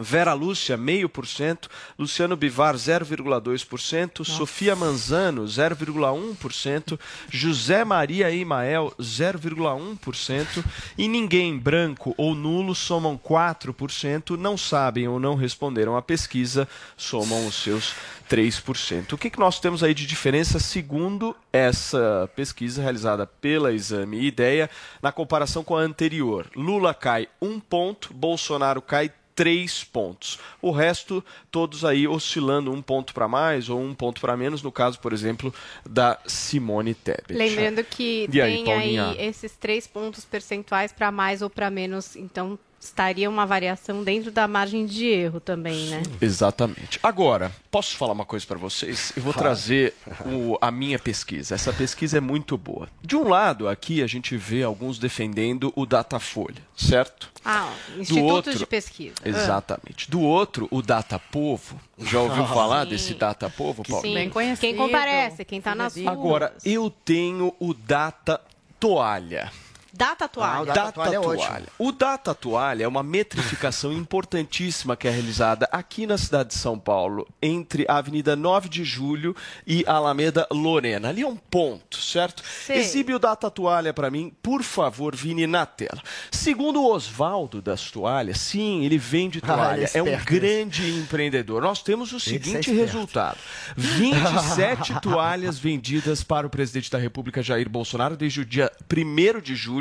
Vera Lúcia, 0,5%, Luciano Bivar, 0,2%, Sofia Manzano, 0,1%, José Maria Imael, 0,1%, e ninguém branco ou nulo somam 4%, não sabem ou não responderam à pesquisa, somam os seus 3%. O que, que nós temos aí de diferença segundo essa pesquisa realizada pela Exame Ideia na comparação com a anterior? Lula cai um ponto, Bolsonaro cai três pontos. O resto, todos aí oscilando um ponto para mais ou um ponto para menos, no caso, por exemplo, da Simone Tebet. Lembrando que E aí, tem Paulinha? aí esses três pontos percentuais para mais ou para menos, então estaria uma variação dentro da margem de erro também, né? Exatamente. Agora, posso falar uma coisa para vocês? Eu vou trazer o- a minha pesquisa. Essa pesquisa é muito boa. De um lado, aqui a gente vê alguns defendendo o Datafolha, certo? Ah, Do institutos outro- de pesquisa. Exatamente. Do outro, o Datapovo. Já ouviu falar Sim. desse Datapovo, Paulo? Sim, quem comparece, quem tá nas ruas. Agora, eu tenho o Data Toalha. Data toalha. Data toalha. O Data Toalha é uma metrificação <laughs> importantíssima que é realizada aqui na cidade de São Paulo, entre a Avenida 9 de Julho e a Alameda Lorena. Ali é um ponto, certo? Sei. Exibe o Data Toalha para mim, por favor, Vini, na tela. Segundo o Oswaldo das Toalhas, sim, ele vende Ah, toalha. ele é é um grande empreendedor. Nós temos o é seguinte resultado: 27 <laughs> toalhas vendidas para o presidente da República Jair Bolsonaro desde o dia 1 de julho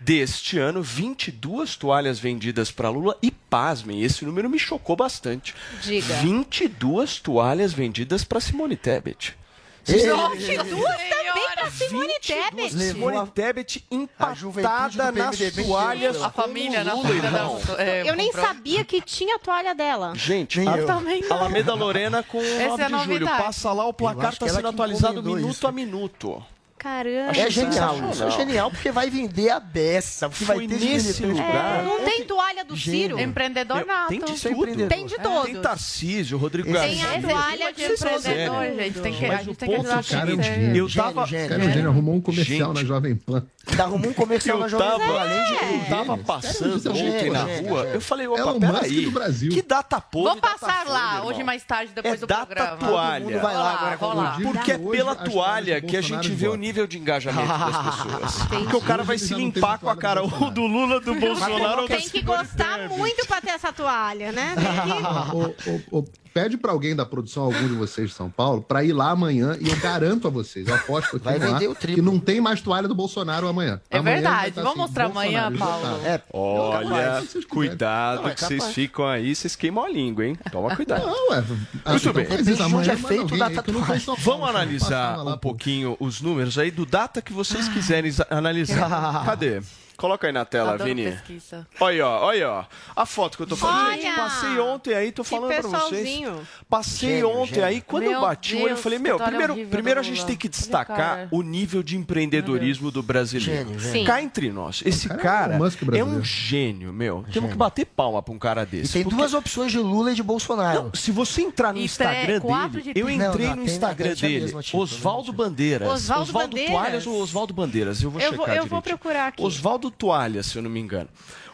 deste ano, 22 toalhas vendidas para Lula e pasmem, esse número me chocou bastante. Diga. 22 toalhas vendidas para Simone Tebet. Duas também pra Simone Tebet. Simone Tebet empatada nas PMDB toalhas A família na Lula, família. É, Eu nem sabia que tinha a toalha dela. Gente, Nem eu. Também não. Alameda Lorena com Essa 9 é de julho. Passa lá, o placar está sendo atualizado minuto isso. a minuto. Caramba. É genial, isso é genial porque vai vender a beça, porque vai ter nesse lugar. É, não tem toalha do Gênio. Ciro? Empreendedor Meu, nato. tem de é tudo. empreendedor. Tem de todos. Tem Tarcísio, Rodrigo Tem Garcia. a toalha de empreendedor, gente. Tem que, a Mas gente o tem que ponto, ajudar a cara, é um gênio. Eu tava. Gênio, Cara, o gênio. Gênio arrumou um comercial Gente. na Jovem Pan. Arrumou um comercial na Eu Jovem Pan, além de eu tava passando ontem na rua, eu falei, opa, peraí, do Brasil. que data podre Vou data passar lá hoje mais tarde, depois É do data programa. toalha. Todo mundo vai lá agora o. Porque é pela toalha que a gente vê o votam. Nível de engajamento das <laughs> pessoas. Porque o cara vai se limpar com a do cara ou do Lula, do Bolsonaro ou da Tem que gostar muito pra ter essa toalha, né? Tem que- <laughs> pede pra alguém da produção, algum de vocês de São Paulo, pra ir lá amanhã e eu garanto a vocês, eu aposto aqui Vai vender o triplo. que não tem mais toalha do Bolsonaro amanhã. É Amanhã verdade. estar Vamos assim, mostrar amanhã, Paulo. esgotado. É, Olha, capaz, vocês cuidado Não, é que vocês ficam aí, vocês queimam a língua, hein? Toma cuidado. Não, ué. Ah, então bem. amanhã, é feito da aí que eu não tô em São Paulo, Vamos analisar lá, um pô. pouquinho os números aí do data que vocês quiserem za- analisar. <laughs> Cadê? Coloca aí na tela, Adoro Vini. pesquisa. Olha, olha, ó. A foto que eu tô falando. Olha! Gente, passei ontem aí, tô falando pra vocês. Passei Gênio, ontem gênio. aí, quando Meu eu bati o olho, eu falei, meu, primeiro, horrível primeiro a gente Lula. tem que destacar o nível de empreendedorismo do brasileiro. Gênio, gênio. Cá entre nós, esse cara é cara o Musk é um gênio, meu. Temos Gênio. que bater palma pra um cara E desse. tem porque- duas opções de Lula e de Bolsonaro. Se você entrar no E Instagram dele, de- eu Não, entrei não, no tem- Instagram dele, Oswaldo? Bandeiras. Oswaldo? Toalhas ou Oswaldo Bandeiras? Eu vou checar eu vou procurar aqui. Oswaldo Toalha, se eu não me engano.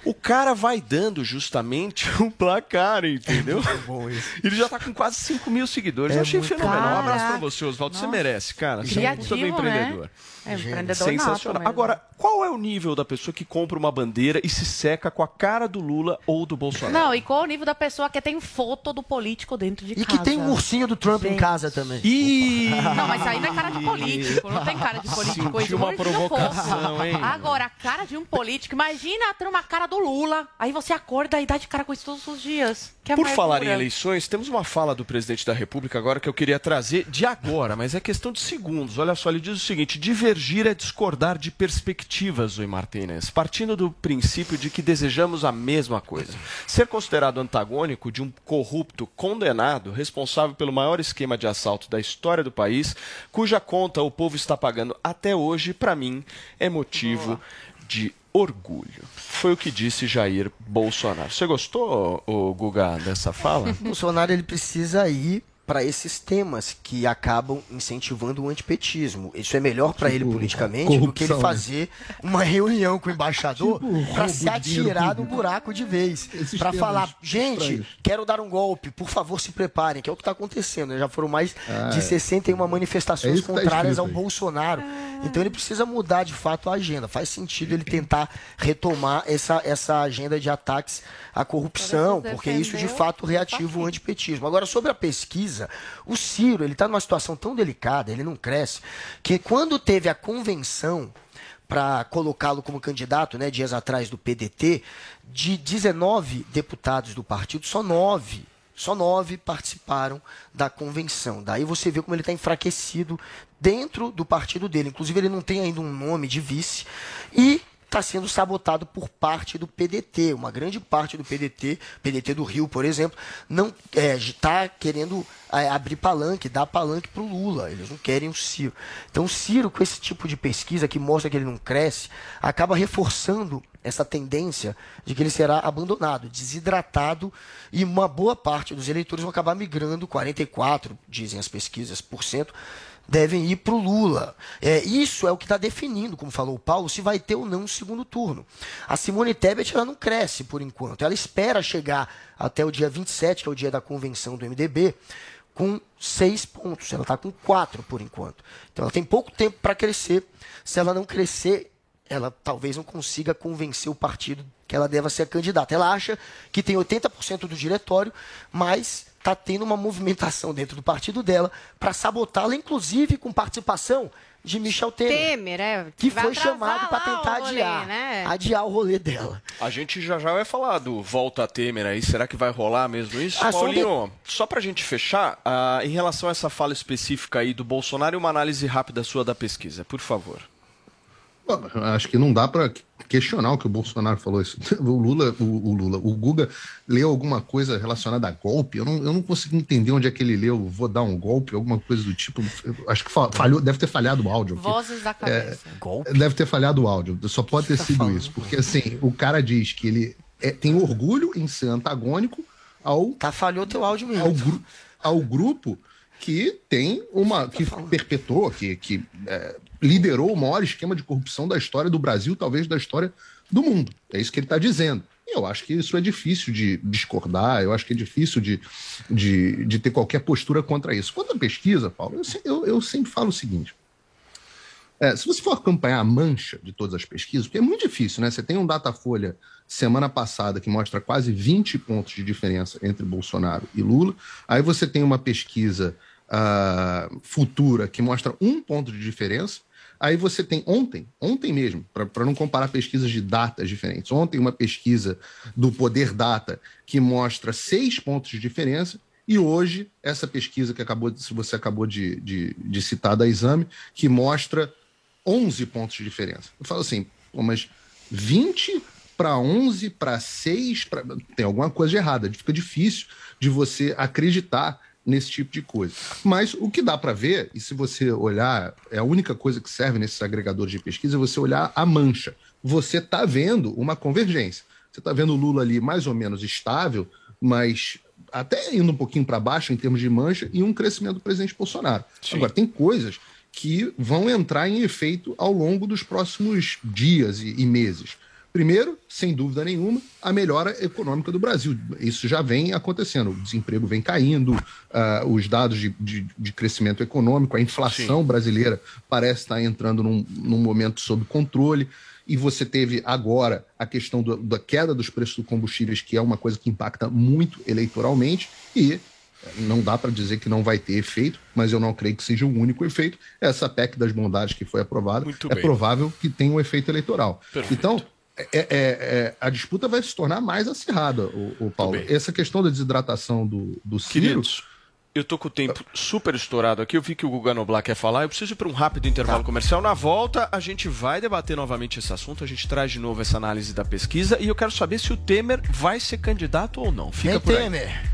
O cara vai dando justamente <laughs> um placar, entendeu? Ele já tá com quase 5 mil seguidores. eu achei fenomenal. Um abraço pra Caraca. você, Oswaldo. Você merece, cara. Você é um Criativo, né? empreendedor. É empreendedor Sensacional. Agora, qual é o nível da pessoa que compra uma bandeira e se seca com a cara do Lula ou do Bolsonaro? Não, e qual o nível da pessoa que tem foto do político dentro de E casa? que tem um ursinho do Trump em Gente. casa também. Ih! Não, mas aí não é cara de político, não tem cara de político. Sentiu isso uma provocação, hein? Agora, a cara de um político, imagina ter uma cara do Lula. Aí você acorda e dá de cara com isso todos os dias. Que Por amargura. falar em eleições, temos uma fala do presidente da República agora que eu queria trazer de agora, mas é questão de segundos. Olha só, ele diz o seguinte: divergir é discordar de perspectivas, Oi Martínez, partindo do princípio de que desejamos a mesma coisa. Ser considerado antagônico de um corrupto condenado, responsável pelo maior esquema de assalto da história do país, cuja conta o povo está pagando até hoje, para mim, é motivo de orgulho. Foi o que disse Jair Bolsonaro. Você gostou, o Guga, dessa fala? <laughs> Bolsonaro ele precisa ir para esses temas que acabam incentivando o antipetismo. Isso é melhor para ele politicamente do que ele né? fazer uma reunião com o embaixador Tipo, para se de atirar no buraco de vez. Para falar, gente, estranhos. quero dar um golpe, por favor se preparem, que é o que está acontecendo. né? Já foram mais Ah, de é. 61 É manifestações que tá contrárias escrito ao aí. Bolsonaro. Então ele precisa mudar de fato a agenda. Faz sentido ele tentar retomar essa, essa agenda de ataques à corrupção, porque isso de fato reativa o antipetismo. Agora, sobre a pesquisa, o Ciro ele está numa situação tão delicada, ele não cresce, que quando teve a convenção para colocá-lo como candidato, né, dias atrás do PDT, de 19 deputados do partido, só nove só nove participaram da convenção. Daí você vê como ele está enfraquecido dentro do partido dele. Inclusive, ele não tem ainda um nome de vice. E está sendo sabotado por parte do PDT. Uma grande parte do PDT, PDT do Rio, por exemplo, não está querendo é, abrir palanque, dar palanque para o Lula. Eles não querem o Ciro. Então, o Ciro, com esse tipo de pesquisa que mostra que ele não cresce, acaba reforçando essa tendência de que ele será abandonado, desidratado, e uma boa parte dos eleitores vão acabar migrando, 44, dizem as pesquisas, por cento, devem ir para o Lula. É, isso é o que está definindo, como falou o Paulo, se vai ter ou não um segundo turno. A Simone Tebet ela não cresce por enquanto. Ela espera chegar até o dia 27, que é o dia da convenção do MDB, com seis pontos. Ela está com quatro por enquanto. Então ela tem pouco tempo para crescer. Se ela não crescer, ela talvez não consiga convencer o partido que ela deva ser candidata. Ela acha que tem 80% do diretório, mas está tendo uma movimentação dentro do partido dela para sabotá-la, inclusive com participação de Michel Temer, Temer, é. que vai foi chamado para tentar rolê, adiar, né? adiar o rolê dela. A gente já já vai falar do volta a Temer aí. Será que vai rolar mesmo isso? Ah, só Paulinho, só pra gente fechar, ah, em relação a essa fala específica aí do Bolsonaro e uma análise rápida sua da pesquisa, por favor. Acho que não dá para questionar o que o Bolsonaro falou. Isso. <laughs> O Lula, o, o, Lula, o Guga leu alguma coisa relacionada a golpe. Eu não, eu não consigo entender onde é que ele leu. Vou dar um golpe, alguma coisa do tipo. Acho que falhou, deve ter falhado o áudio. Aqui. Vozes da cabeça. É, golpe? Deve ter falhado o áudio. Só pode ter tá sido falando? isso, porque assim o cara diz que ele é, tem orgulho em ser antagônico ao. Tá falhou teu áudio mesmo. Ao, gru, ao grupo que tem uma. que perpetuou, que, que é, liderou o maior esquema de corrupção da história do Brasil, talvez da história do mundo. É isso que ele está dizendo. Eu acho que isso é difícil de discordar, eu acho que é difícil de, de, de ter qualquer postura contra isso. Quanto à pesquisa, Paulo, eu, eu, eu sempre falo o seguinte: é, se você for acompanhar a mancha de todas as pesquisas, porque é muito difícil, né? Você tem um Datafolha semana passada que mostra quase 20 pontos de diferença entre Bolsonaro e Lula, aí você tem uma pesquisa uh, futura que mostra um ponto de diferença, Aí você tem ontem, ontem mesmo, para não comparar pesquisas de datas diferentes, ontem uma pesquisa do Poder Data que mostra seis pontos de diferença, e hoje essa pesquisa que acabou, você acabou de, de, de citar da exame, que mostra 11 pontos de diferença. Eu falo assim, pô, mas 20 para 11 para 6, pra... tem alguma coisa errada. Fica difícil de você acreditar nesse tipo de coisa. Mas o que dá para ver, e se você olhar, é a única coisa que serve nesses agregadores de pesquisa, é você olhar a mancha. Você está vendo uma convergência. Você está vendo o Lula ali mais ou menos estável, mas até indo um pouquinho para baixo em termos de mancha e um crescimento do presidente Bolsonaro. Sim. Agora, tem coisas que vão entrar em efeito ao longo dos próximos dias e, e meses. Primeiro, sem dúvida nenhuma, a melhora econômica do Brasil. Isso já vem acontecendo. O desemprego vem caindo, uh, os dados de, de, de, crescimento econômico, a inflação Sim. brasileira parece estar entrando num, num, momento sob controle. E você teve agora a questão do, da queda dos preços dos combustíveis, que é uma coisa que impacta muito eleitoralmente. E não dá para dizer que não vai ter efeito, mas eu não creio que seja o único efeito. Essa PEC das bondades que foi aprovada é provável que tenha um efeito eleitoral. Perfeito. Então, é, é, é, a disputa vai se tornar mais acirrada, o, o Paulo. Essa questão da desidratação do, do Ciro... Queridos, eu tô com o tempo super estourado aqui. Eu vi que o Guga Noblar quer falar. Eu preciso ir para um rápido intervalo tá. comercial. Na volta, a gente vai debater novamente esse assunto. A gente traz de novo essa análise da pesquisa. E eu quero saber se o Temer vai ser candidato ou não. Fica Vem por aí. Temer.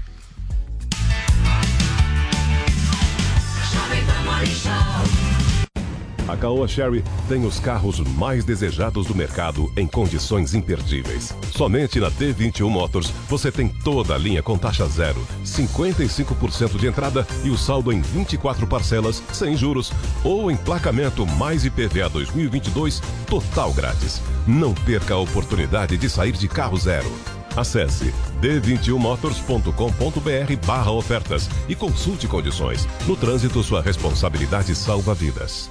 A Caoa Sherry tem os carros mais desejados do mercado em condições imperdíveis. Somente na D21 Motors você tem toda a linha com taxa zero, 55% de entrada e o saldo em 24 parcelas sem juros ou emplacamento mais IPVA 2022 total grátis. Não perca a oportunidade de sair de carro zero. Acesse d21motors.com.br barra ofertas e consulte condições. No trânsito, sua responsabilidade salva vidas.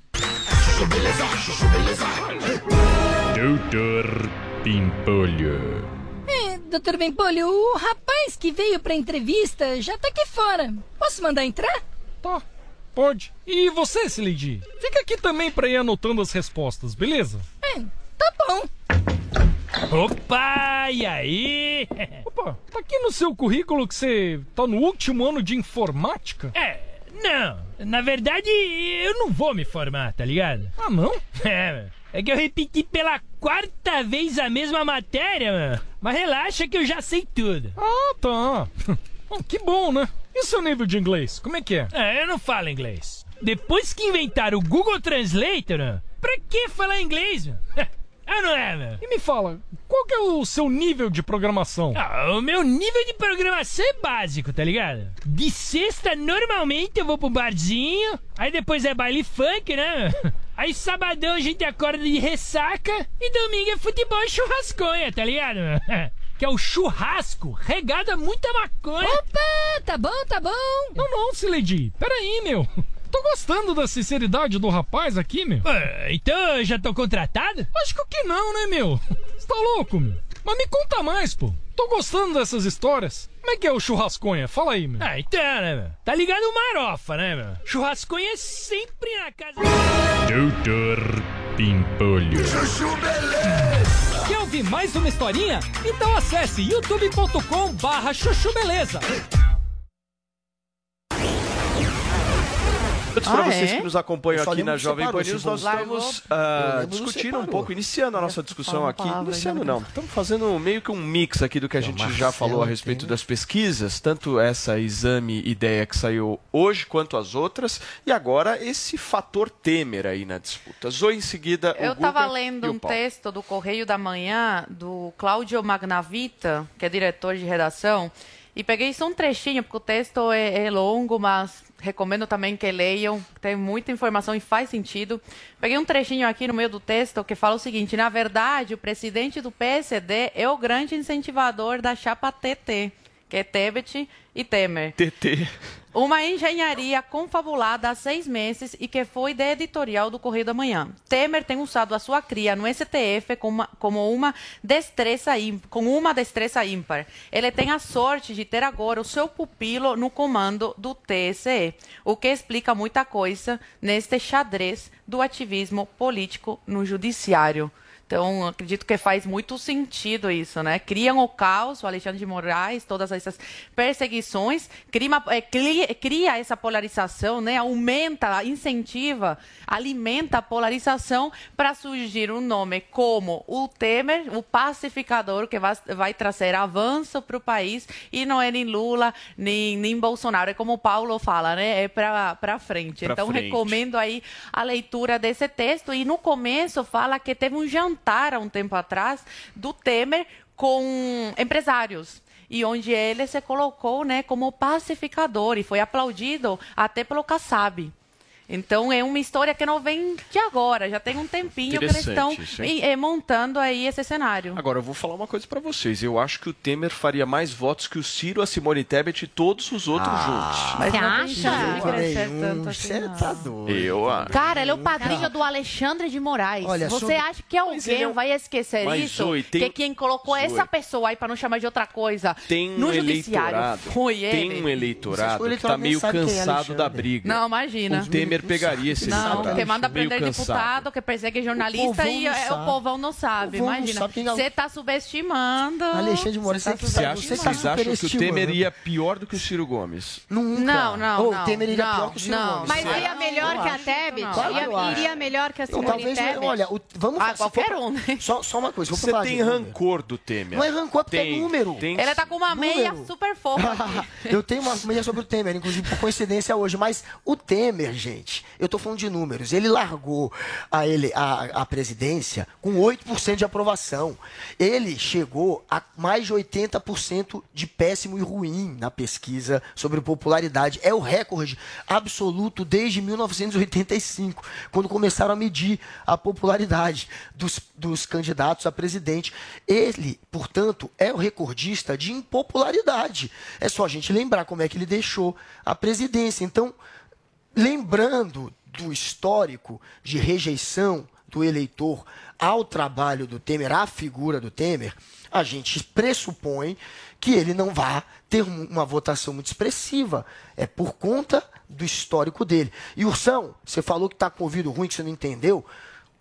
Doutor Pimpolho. É, doutor Bempolho, o rapaz que veio pra entrevista já tá aqui fora. Posso mandar entrar? Tá, pode. E você, Sileidi? Fica aqui também pra ir anotando as respostas, beleza? É, tá bom. Opa, e aí? <laughs> Opa, tá aqui no seu currículo que você tá no último ano de informática? É, não. Na verdade, eu não vou me formar, tá ligado? Ah, não? <laughs> É, é que eu repeti pela quarta vez a mesma matéria, mano. Mas relaxa que eu já sei tudo. Ah, tá. Ah, que bom, né? E seu nível de inglês? Como é que é? É, eu não falo inglês. Depois que inventaram o Google Translator, mano, pra que falar inglês, mano? <laughs> Ah, não é, meu? E me fala, qual que é o seu nível de programação? Ah, o meu nível de programação é básico, tá ligado? De sexta, normalmente eu vou pro barzinho, aí depois é baile funk, né? <laughs> Aí sabadão a gente acorda de ressaca e domingo é futebol e churrasconha, tá ligado? <laughs> Que é o churrasco regado a muita maconha. Opa, tá bom, tá bom. Não, não, Sileidi, peraí, meu. Tô gostando da sinceridade do rapaz aqui, meu. Ah, então eu já tô contratado? Acho que não, né, meu? Você tá louco, meu? Mas me conta mais, pô. Tô gostando dessas histórias. Como é que é o churrasconha? Fala aí, meu. Ah, então, né, meu? Tá ligado o marofa, né, meu? Churrasconha é sempre na casa... Doutor Pimpolho. Chuchu Beleza! Quer ouvir mais uma historinha? Então acesse youtube.com barra chuchu beleza. Antes Ah, para vocês é? que nos acompanham aqui na Jovem Pan News, nós estamos que discutindo um pouco, iniciando a nossa discussão aqui. Iniciando já não, estamos fazendo meio que um mix aqui do que a gente já falou a respeito das pesquisas, tanto essa exame ideia que saiu hoje quanto as outras, e agora esse fator Temer aí na disputa. Zoe em seguida o Eu estava lendo um texto do Correio da Manhã, do Cláudio Magnavita, que é diretor de redação, e peguei só um trechinho, porque o texto é, é longo, mas recomendo também que leiam, tem muita informação e faz sentido. Peguei um trechinho aqui no meio do texto que fala o seguinte: na verdade, o presidente do PSD é o grande incentivador da chapa TT, que é Tebet e Temer. TT. Uma engenharia confabulada há seis meses e que foi de editorial do Correio da Manhã. Temer tem usado a sua cria no STF como uma, como uma destreza im- com uma destreza ímpar. Ele tem a sorte de ter agora o seu pupilo no comando do TSE, o que explica muita coisa neste xadrez do ativismo político no judiciário. Então, acredito que faz muito sentido isso, né? Criam o caos, o Alexandre de Moraes, todas essas perseguições, crima- eh, cria, cria essa polarização, né? Aumenta, incentiva, alimenta a polarização para surgir um nome como o Temer, o pacificador, que vai, vai trazer avanço para o país, e não é nem Lula, nem, nem Bolsonaro. É como o Paulo fala, né? É para frente. Pra então, frente. recomendo aí a leitura desse texto. E no começo fala que teve um jantar há um tempo atrás do Temer com empresários. E onde ele se colocou né, como pacificador e foi aplaudido até pelo Kassab. Então é uma história que não vem de agora, já tem um tempinho que eles estão eh, montando aí esse cenário. Agora, eu vou falar uma coisa pra vocês. Eu acho que o Temer faria mais votos que o Ciro, a Simone Tebet e todos os outros juntos. Mas Você não acha? assim, Você tá doido. Eu acho. Cara, ele é o padrinho do Alexandre de Moraes. Olha, Você sobre- acha que alguém é um- vai esquecer Mas, isso? Zoe, tem- Que quem colocou Zoe. essa pessoa aí, pra não chamar de outra coisa, Tem um no judiciário eleitorado. foi Tem ele. um eleitorado que tá meio é cansado Alexandre. da briga. Não, imagina. O Temer pegaria esse Não, eleitorado. que manda prender deputado, que persegue jornalista e não é, o povão não sabe. Povão Imagina. quem é o- Você tá subestimando. Alexandre de Moraes, Você você tá Você acha, Você tá vocês acham que o. Temer ia pior do que o Ciro Gomes? Nunca. Não, não, Ou não, o Temer iria não, pior que o Ciro não. Gomes. Mas iria melhor que a. Tebet? Claro Ia- iria melhor que a Simone talvez, Tebet? olha, vamos Ah, qualquer um, né? Só, só uma coisa, vamos Você falar tem rancor do Temer. Não é rancor, porque é Tem- número. tem- Ele tá com uma meia super fofa. <laughs> Eu tenho uma meia sobre o Temer, inclusive por coincidência hoje, mas o Temer, gente, presidente, eu estou falando de números, ele largou a, ele, a, a presidência com 8% de aprovação. Ele chegou a mais de 80% de péssimo e ruim na pesquisa sobre popularidade. É o recorde absoluto desde 1985, quando começaram a medir a popularidade dos, dos candidatos a presidente. Ele, portanto, é o recordista de impopularidade. É só a gente lembrar como é que ele deixou a presidência. Então, lembrando do histórico de rejeição do eleitor ao trabalho do Temer, à figura do Temer, a gente pressupõe que ele não vá ter uma votação muito expressiva. É por conta do histórico dele. E Ursão, você falou que está com ouvido ruim, que você não entendeu.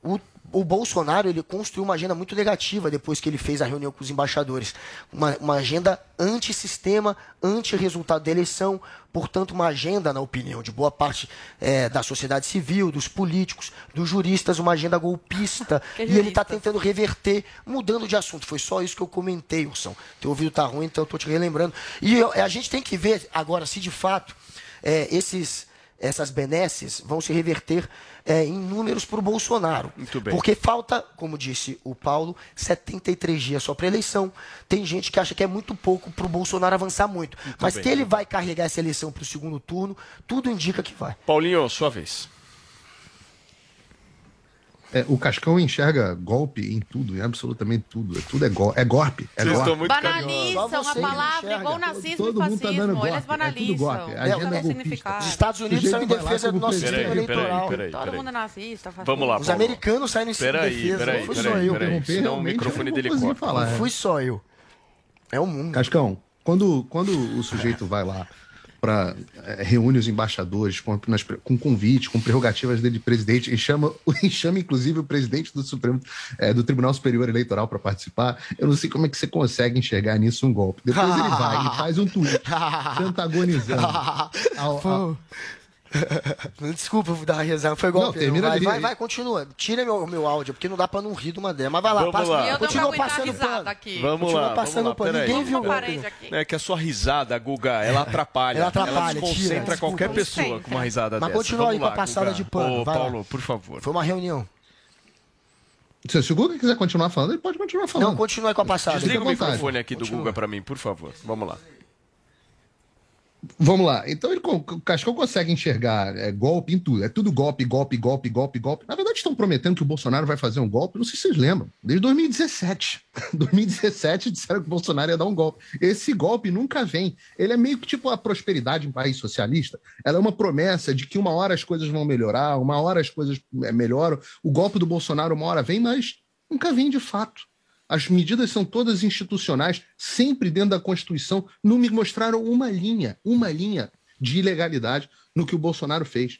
O o Bolsonaro ele construiu uma agenda muito negativa depois que ele fez a reunião com os embaixadores. Uma, uma agenda anti-sistema, anti-resultado da eleição, portanto, uma agenda, na opinião de boa parte é, da sociedade civil, dos políticos, dos juristas, uma agenda golpista. <laughs> e ele está tentando reverter, mudando de assunto. Foi só isso que eu comentei, Ursão. Teu ouvido está ruim, então eu estou te relembrando. E eu, a gente tem que ver agora se de fato é, esses essas benesses vão se reverter é, em números para o Bolsonaro. Muito bem. Porque falta, como disse o Paulo, 73 dias só para eleição. Tem gente que acha que é muito pouco para o Bolsonaro avançar muito. muito Mas bem, que ele vai carregar essa eleição para o segundo turno, tudo indica que vai. Paulinho, sua vez. É, o Cascão enxerga golpe em tudo, em absolutamente tudo. É, tudo é, go é golpe. É Vocês golpe. Banalizam a palavra igual nazismo Todo e fascismo. Tá Eles banalizam. É golpe. A agenda é golpista. Os Estados Unidos são em defesa do nosso sistema eleitoral. Peraí, Todo mundo é nazista, fascista. Vamos lá, Os americanos saem em defesa. Peraí, não fui só eu. Peraí, senão o microfone dele corta. Fui só eu. É o mundo. Cascão, quando, quando o sujeito vai lá para é, reúne os embaixadores com, nas, com convite, com prerrogativas dele de presidente, e chama, <laughs> e chama inclusive o presidente do Supremo é, do Tribunal Superior Eleitoral para participar. Eu não sei como é que você consegue enxergar nisso um golpe. Depois ele vai e faz um tweet <laughs> antagonizando <laughs> ao, ao, <laughs> Desculpa vou dar uma risada, foi igual não, termina vai, ali. vai, vai, continua. Tira meu, meu áudio, porque não dá pra não rir de uma dela. Mas vai lá, Vamos passa, lá. Continua passando pano. aqui. Vamos Continua lá, passando vamos lá. pano. Peraí. Ninguém viu. Uma parede aqui. É que a sua risada, Guga, ela atrapalha. Ela atrapalha, Ela desconcentra tira. qualquer Desculpa. pessoa com uma risada Mas dessa. continua aí Vamos com a lá, passada Guga. de pano, Ô, vai lá. Paulo, por favor. Foi uma reunião. Se, o Guga quiser continuar falando, ele pode continuar falando. Não, continua aí com a passada. Desliga o microfone aqui do. Guga pra mim, por favor. Vamos lá. Vamos lá. Então ele, o Cascão consegue enxergar é, golpe em tudo. É tudo golpe, golpe, golpe, golpe, golpe. Na verdade, estão prometendo que o Bolsonaro vai fazer um golpe. Não sei se vocês lembram. Desde 2017. 2017 <laughs> disseram que o Bolsonaro ia dar um golpe. Esse golpe nunca vem. Ele é meio que tipo a prosperidade em país socialista. Ela é uma promessa de que uma hora as coisas vão melhorar, uma hora as coisas é, melhoram. O golpe do Bolsonaro uma hora vem, mas nunca vem de fato. As medidas são todas institucionais, sempre dentro da Constituição. Não me mostraram uma linha, uma linha de ilegalidade no que o Bolsonaro fez.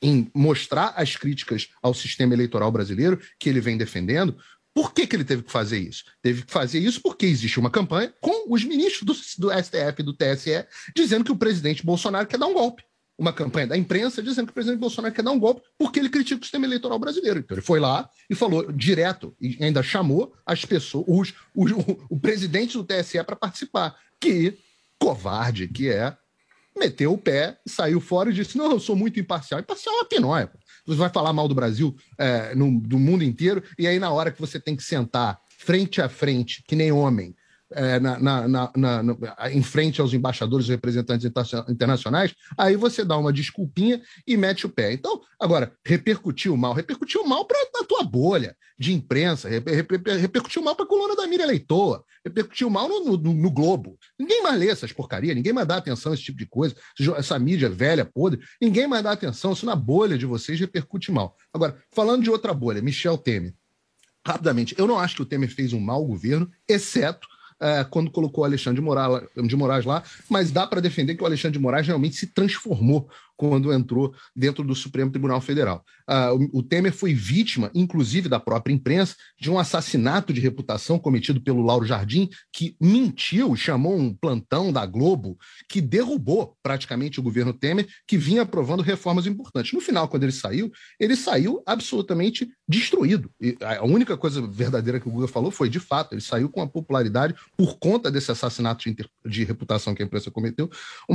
Em mostrar as críticas ao sistema eleitoral brasileiro que ele vem defendendo. Por que, que ele teve que fazer isso? Teve que fazer isso porque existe uma campanha com os ministros do, do STF e do TSE dizendo que o presidente Bolsonaro quer dar um golpe uma campanha da imprensa dizendo que o presidente Bolsonaro quer dar um golpe porque ele critica o sistema eleitoral brasileiro. Então ele foi lá e falou direto, e ainda chamou as pessoas, os, os, o, presidente do TSE para participar. Que covarde que é, meteu o pé, saiu fora e disse: Não, eu sou muito imparcial. Imparcial é uma pinóia. Você vai falar mal do Brasil é, no, do mundo inteiro, e aí na hora que você tem que sentar frente a frente, que nem homem, é, na, na, na, em frente aos embaixadores e representantes inter- internacionais, aí você dá uma desculpinha e mete o pé. Então, agora, repercutiu mal, repercutiu mal para a tua bolha de imprensa, reper- reper- repercutiu mal para a coluna da Miriam Leitoa, repercutiu mal no, no- no Globo. Ninguém mais lê essas porcarias, ninguém mais dá atenção a esse tipo de coisa, essa mídia velha, podre, ninguém mais dá atenção, isso na bolha de vocês repercute mal. Agora, falando de outra bolha, Michel Temer. Rapidamente, eu não acho que o Temer fez um mau governo, exceto eh, quando colocou o Alexandre de Moraes, de Moraes lá, mas dá para defender que o Alexandre de Moraes realmente se transformou quando entrou dentro do Supremo Tribunal Federal. Ah, o, Temer foi vítima, inclusive da própria imprensa, de um assassinato de reputação cometido pelo Lauro Jardim, que mentiu, chamou um plantão da Globo, que derrubou praticamente o governo Temer, que vinha aprovando reformas importantes. No final, quando ele saiu, ele saiu absolutamente destruído. E a única coisa verdadeira que o Guga falou foi, de fato, ele saiu com a popularidade por conta desse assassinato de, de reputação que a imprensa cometeu,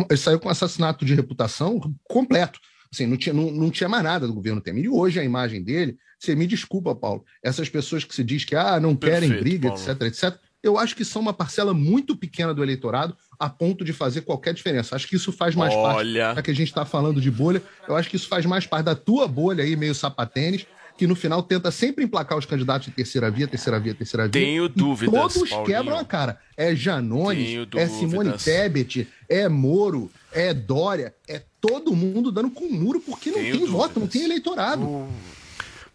ele saiu com um assassinato de reputação completo. Assim, não tinha, não, não tinha mais nada do governo Temer. E hoje a imagem dele, você me desculpa, Paulo, essas pessoas que se diz que ah, não querem Perfeito, briga, Paulo. etc, etc, eu acho que são uma parcela muito pequena do eleitorado a ponto de fazer qualquer diferença. Acho que isso faz mais Olha. parte, já que a gente está falando de bolha, eu acho que isso faz mais parte da tua bolha aí, meio sapatênis, que no final tenta sempre emplacar os candidatos de terceira via, terceira via, terceira via. Tenho dúvidas, Todos Paulinho. quebram a cara. É Janones, é Simone. Tebet, é Moro, é Dória, é todo mundo dando com muro porque não Tenho tem voto, não tem eleitorado.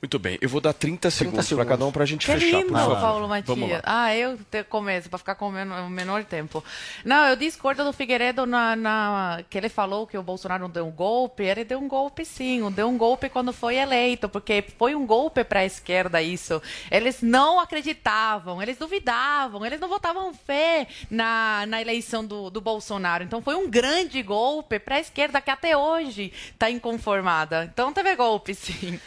Muito bem, eu vou dar 30 segundos para segundos. cada um pra gente Que fechar, lindo, por favor. Paulo Matias. Ah, eu te começo para ficar com o menor, o menor tempo. Não, eu discordo do Figueiredo na, na- que ele falou que o Bolsonaro não deu um golpe. Ele deu um golpe sim, deu um golpe quando foi eleito, porque foi um golpe para a esquerda isso. Eles não acreditavam, eles duvidavam, eles não votavam fé na, na eleição do, do Bolsonaro. Então foi um grande golpe para a esquerda que até hoje está inconformada. Então teve golpe sim.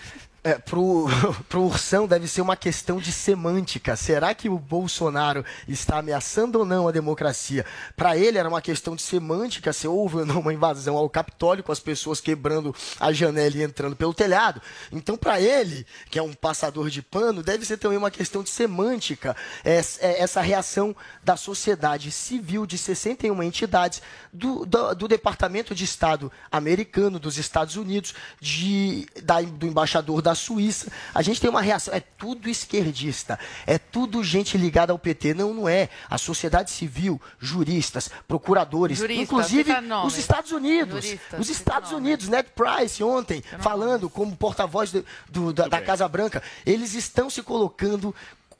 É, pro, <laughs> pro Ursão deve ser uma questão de semântica. Será que o Bolsonaro está ameaçando ou não a democracia? Para ele era uma questão de semântica se houve ou não uma invasão ao Capitólio com as pessoas quebrando a janela e entrando pelo telhado. Então, para ele, que é um passador de pano, deve ser também uma questão de semântica essa, é, reação da sociedade civil de 61 entidades do, do, do Departamento de Estado americano, dos Estados Unidos, de, da- do embaixador da Suíça. A gente tem uma reação, é tudo esquerdista, é tudo gente ligada ao PT. Não, não é. A sociedade civil, juristas, procuradores, Juristas, inclusive os Estados Unidos. Juristas, os Estados Unidos, Ned Price, ontem, falando como porta-voz da, da Casa Branca, eles estão se colocando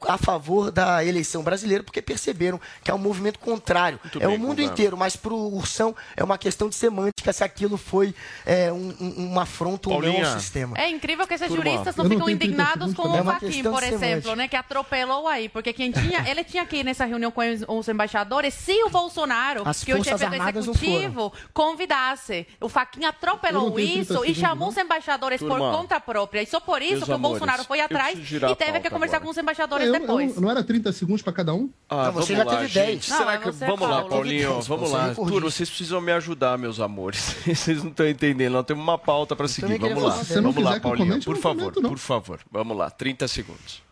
a favor da eleição brasileira porque perceberam que é um movimento contrário. é bem, o mundo inteiro, mas para o Ursão é uma questão de semântica se aquilo foi é, um, um, uma afronta ou não ao sistema. É incrível que esses Turma, juristas não não ficam tenho 30 indignados com. É o Fachin, questão por exemplo, semântica. né? Que atropelou aí. Porque quem tinha, <laughs> ele tinha que ir nessa reunião com os, os embaixadores se o Bolsonaro, As que hoje é Forças do executivo, convidasse. O Eu atropelou não tenho 30 isso e chamou os embaixadores Turma, por conta própria. E só por isso meus que o amores, Bolsonaro foi atrás e teve que conversar agora. com os embaixadores Eu- eu- depois. não era 30 segundos para cada um? Ah, Não, você vamos já lá, teve gente. 10. Não, Será é que... Vamos lá, Paulo. Paulinho, Teve 10, vamos lá. Turma, vocês precisam me ajudar, meus amores. <laughs> Vocês não estão entendendo, nós temos uma pauta para seguir. Vamos lá, não vamos lá, eu Paulinho, comente, eu por não favor, comento, não. por favor. Vamos lá, 30 segundos.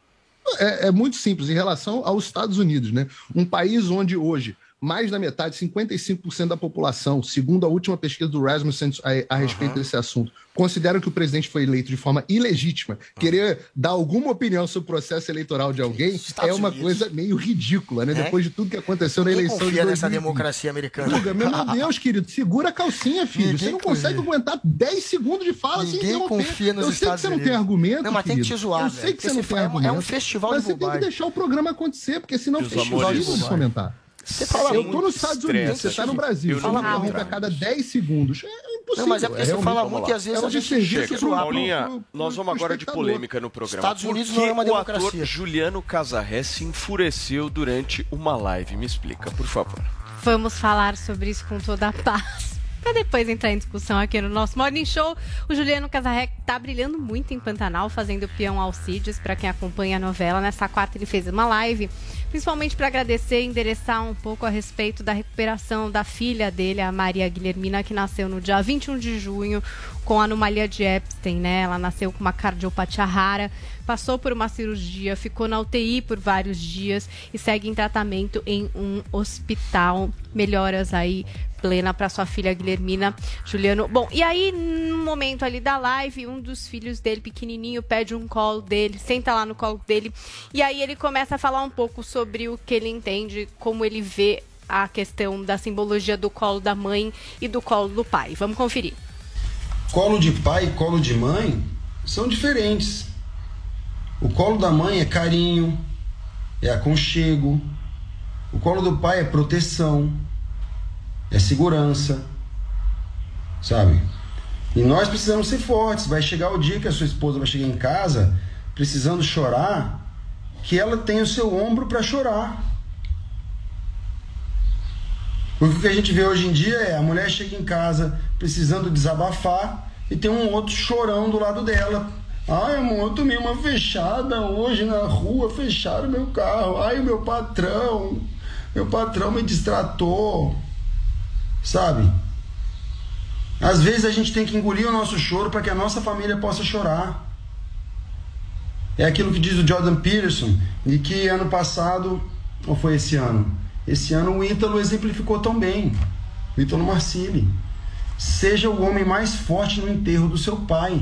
É, é muito simples em relação aos Estados Unidos, né? Um país onde hoje mais da metade, 55% da população, segundo a última pesquisa do Rasmussen a, a respeito desse assunto, consideram que o presidente foi eleito de forma ilegítima. Querer dar alguma opinião sobre o processo eleitoral de alguém Estados é uma Unidos. coisa meio ridícula, né? É? Depois de tudo que aconteceu na eleição de confia nessa 2020. democracia americana. Guga, meu <laughs> Deus, querido, segura a calcinha, filho. Ninguém você não consegue confia. aguentar 10 segundos de fala sem Ninguém interromper. confia nos Eu sei Estados que você não Unidos. tem argumento, Não, mas tem que querido. te zoar, Eu velho, sei que você não tem é um- é um argumento. festival mas de você tem que deixar o programa acontecer, porque senão fica amores, impossível de vai. comentar. Você fala eu muito, tô nos Estados Unidos, você tá no. Brasil. Eu Você interrompe lembrar. a cada 10 segundos. É impossível. Não, mas é porque você realmente- fala muito e às vezes É a gente fica pro- zoado. Paulinha, pro- nós vamos pro agora de polêmica no programa. Estados Unidos não é uma o ator democracia. Juliano Casarré se enfureceu durante uma live? Me explica, por favor. Vamos falar sobre isso com toda a paz. <laughs> Pra depois entrar em discussão aqui no nosso Morning Show, o Juliano Casarré tá brilhando muito em Pantanal, fazendo peão Alcides, para quem acompanha a novela. Nessa quarta ele fez uma live, principalmente para agradecer e endereçar um pouco a respeito da recuperação da filha dele, a Maria Guilhermina, que nasceu no dia 21 de junho com anomalia de Epstein, né? Ela nasceu com uma cardiopatia rara, passou por uma cirurgia, ficou na UTI por vários dias e segue em tratamento em um hospital. Melhoras aí plena para sua filha Guilhermina Juliano. Bom, e aí no momento ali da live, um dos filhos dele pequenininho pede um colo dele, senta lá no colo dele e aí ele começa a falar um pouco sobre o que ele entende, como ele vê a questão da simbologia do colo da mãe e do colo do pai. Vamos conferir. Colo de pai e colo de mãe são diferentes. O colo da mãe é carinho, é aconchego. O colo do pai é proteção, é segurança, sabe? E nós precisamos ser fortes. Vai chegar o dia que a sua esposa vai chegar em casa precisando chorar, que ela tenha o seu ombro para chorar. O que a gente vê hoje em dia é a mulher chega em casa precisando desabafar e tem um outro chorão do lado dela. Ai, amor, eu tomei uma fechada hoje na rua, fecharam meu carro. Ai, meu patrão, meu patrão me distratou. Sabe? Às vezes a gente tem que engolir o nosso choro para que a nossa família possa chorar. É aquilo que diz o Jordan Peterson, de que ano passado, ou foi esse ano? Esse ano o Ítalo exemplificou tão bem. O Ítalo Marcilli. Seja o homem mais forte no enterro do seu pai.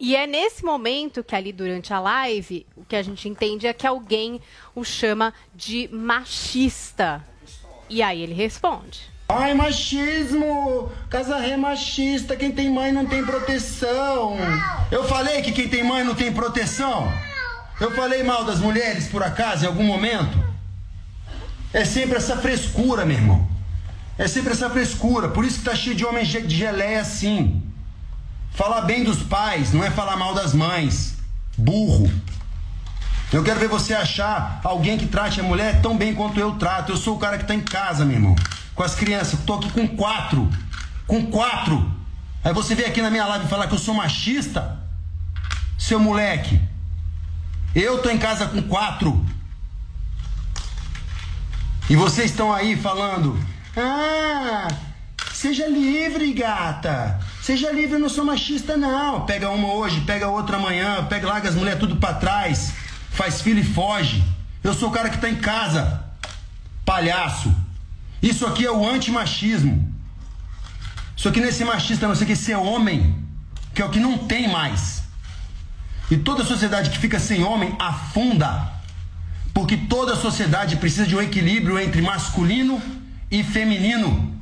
E é nesse momento que ali durante a live, o que a gente entende é que alguém o chama de machista. E aí ele responde. Ai, machismo! Casa ré machista, quem tem mãe não tem proteção. Eu falei que quem tem mãe não tem proteção? Eu falei mal das mulheres, por acaso, em algum momento? É sempre essa frescura, meu irmão. É sempre essa frescura. Por isso que tá cheio de homem de geleia assim. Falar bem dos pais não é falar mal das mães. Burro. Eu quero ver você achar alguém que trate a mulher tão bem quanto eu trato. Eu sou o cara que tá em casa, meu irmão. Com as crianças. Tô aqui com quatro. Com quatro. Aí você vem aqui na minha live falar que eu sou machista? Seu moleque. Eu tô em casa com quatro. E vocês estão aí falando: Ah, seja livre, gata. Seja livre, eu não sou machista, não. Pega uma hoje, pega outra amanhã, pega, larga as mulheres tudo pra trás, faz filho e foge. Eu sou o cara que tá em casa. Palhaço. Isso aqui é o antimachismo. Isso aqui não é ser machista, não. Isso aqui é ser homem, que é o que não tem mais. E toda sociedade que fica sem homem afunda. Porque toda sociedade precisa de um equilíbrio entre masculino e feminino.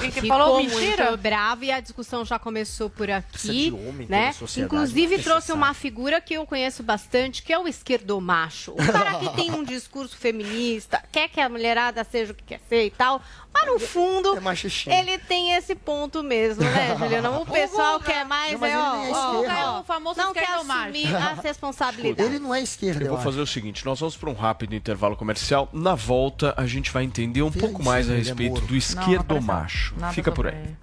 Que Ficou falou mentira? muito bravo e a discussão já começou por aqui, de homem, né? Inclusive trouxe uma figura que eu conheço bastante, que é o esquerdomacho. O cara que tem um <laughs> discurso feminista, quer que a mulherada seja o que quer ser e tal, mas no fundo machistinha. ele tem esse ponto mesmo, né, <laughs> Juliana? O pessoal quer mais Não, é, ó, é ó, ó, O famoso não quer assumir as responsabilidades. Ele não é esquerda, Eu vou fazer o seguinte, nós vamos para um rápido intervalo comercial. Na volta, a gente vai entender um pouco mais a é respeito do esquerdomacho. Nada Fica por aí. ele.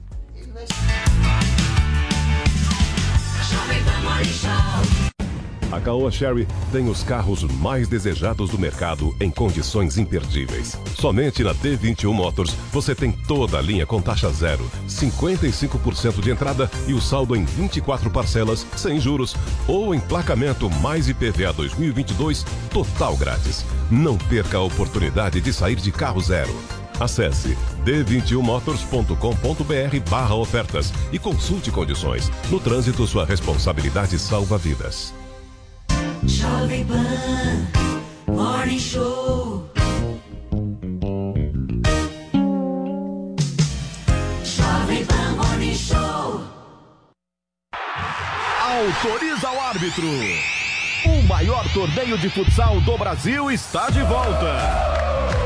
A Caoa Sherry tem os carros mais desejados do mercado em condições imperdíveis. Somente na D21 Motors você tem toda a linha com taxa zero, 55% de entrada e o saldo em 24 parcelas sem juros ou emplacamento mais IPVA 2022 total grátis. Não perca a oportunidade de sair de carro zero. Acesse d21motors.com.br barra ofertas e consulte condições. No trânsito, sua responsabilidade salva vidas. Jovem Pan Morning Show. Jovem Pan Morning Show. Autoriza o árbitro. O maior torneio de futsal do Brasil está de volta.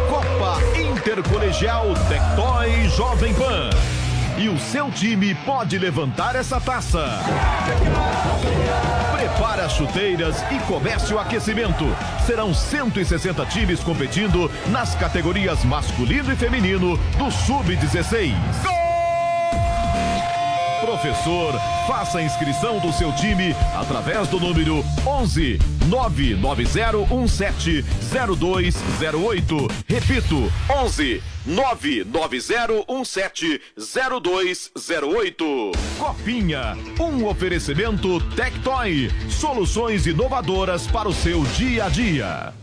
Copa Intercolegial Tectoy Jovem Pan. E o seu time pode levantar essa taça. Prepare as chuteiras e comece o aquecimento. Serão 160 times competindo nas categorias masculino e feminino do Sub-16. Professor, faça a inscrição do seu time através do número 11 99017 0208. Repito, 11 99017 0208. Copinha, um oferecimento Tectoy, soluções inovadoras para o seu dia a dia.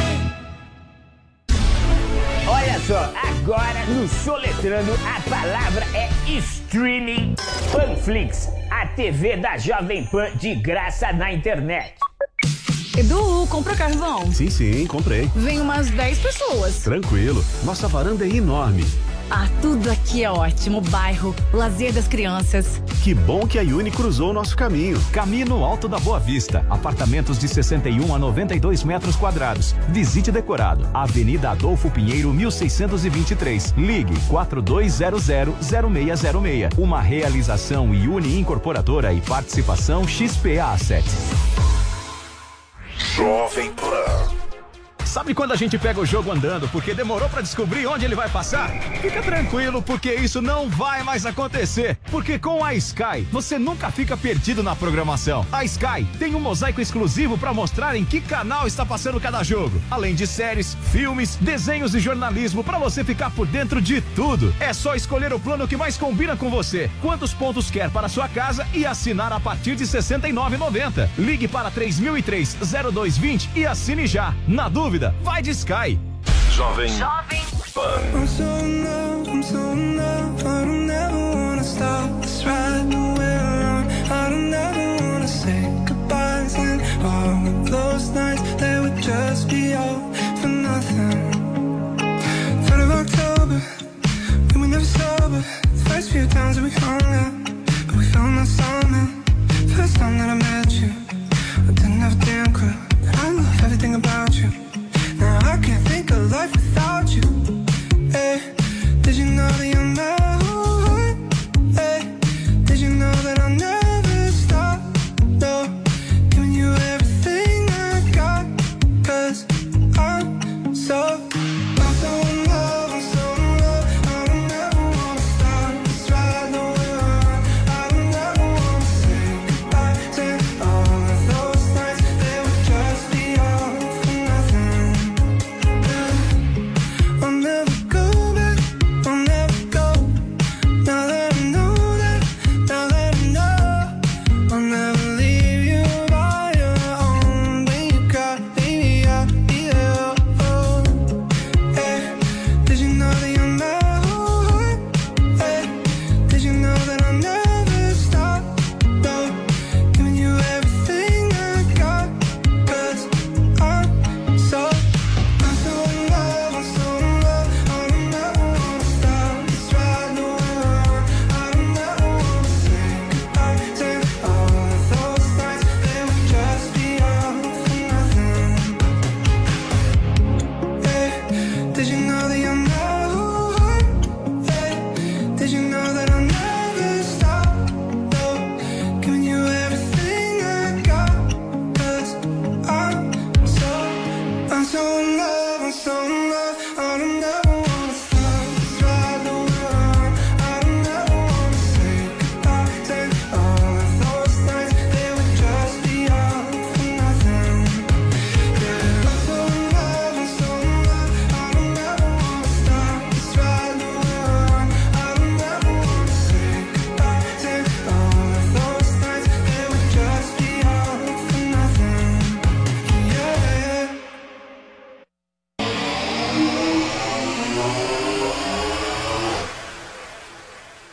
Só, agora no Soletrando a palavra é streaming. Panflix, a TV da Jovem Pan de graça na internet. Edu, comprou carvão? Sim, sim, comprei. Vem umas 10 pessoas. Tranquilo. Nossa varanda é enorme. Ah, tudo aqui é ótimo. O bairro, o lazer das crianças. Que bom que a Uni cruzou o nosso caminho. Camino Alto da Boa Vista. Apartamentos de 61 a 92 metros quadrados. Visite decorado. Avenida Adolfo Pinheiro, 1623. Ligue 4200-0606. Uma realização Uni Incorporadora e participação XPA Assets. Jovem Pan. Sabe quando a gente pega o jogo andando porque demorou para descobrir onde ele vai passar? Fica tranquilo, porque isso não vai mais acontecer. Porque com a Sky, você nunca fica perdido na programação. A Sky tem um mosaico exclusivo para mostrar em que canal está passando cada jogo. Além de séries, filmes, desenhos e jornalismo para você ficar por dentro de tudo. É só escolher o plano que mais combina com você. Quantos pontos quer para sua casa e assinar a partir de R$ 69,90. Ligue para 3003 0220 e assine já. Na dúvida, vai de Sky. Jovem Jovem Pan. I'm so in love, I'm so in love. I don't ever wanna stop this ride no we're on. I don't ever wanna say goodbyes and all of those nights they would just be all for nothing. Third of October, we were never sober. The first few times that we hung out, but we found our something. First time that I met you, I didn't have a damn clue that I love everything about you. I can't think of life without you. Hey, did you know that you're my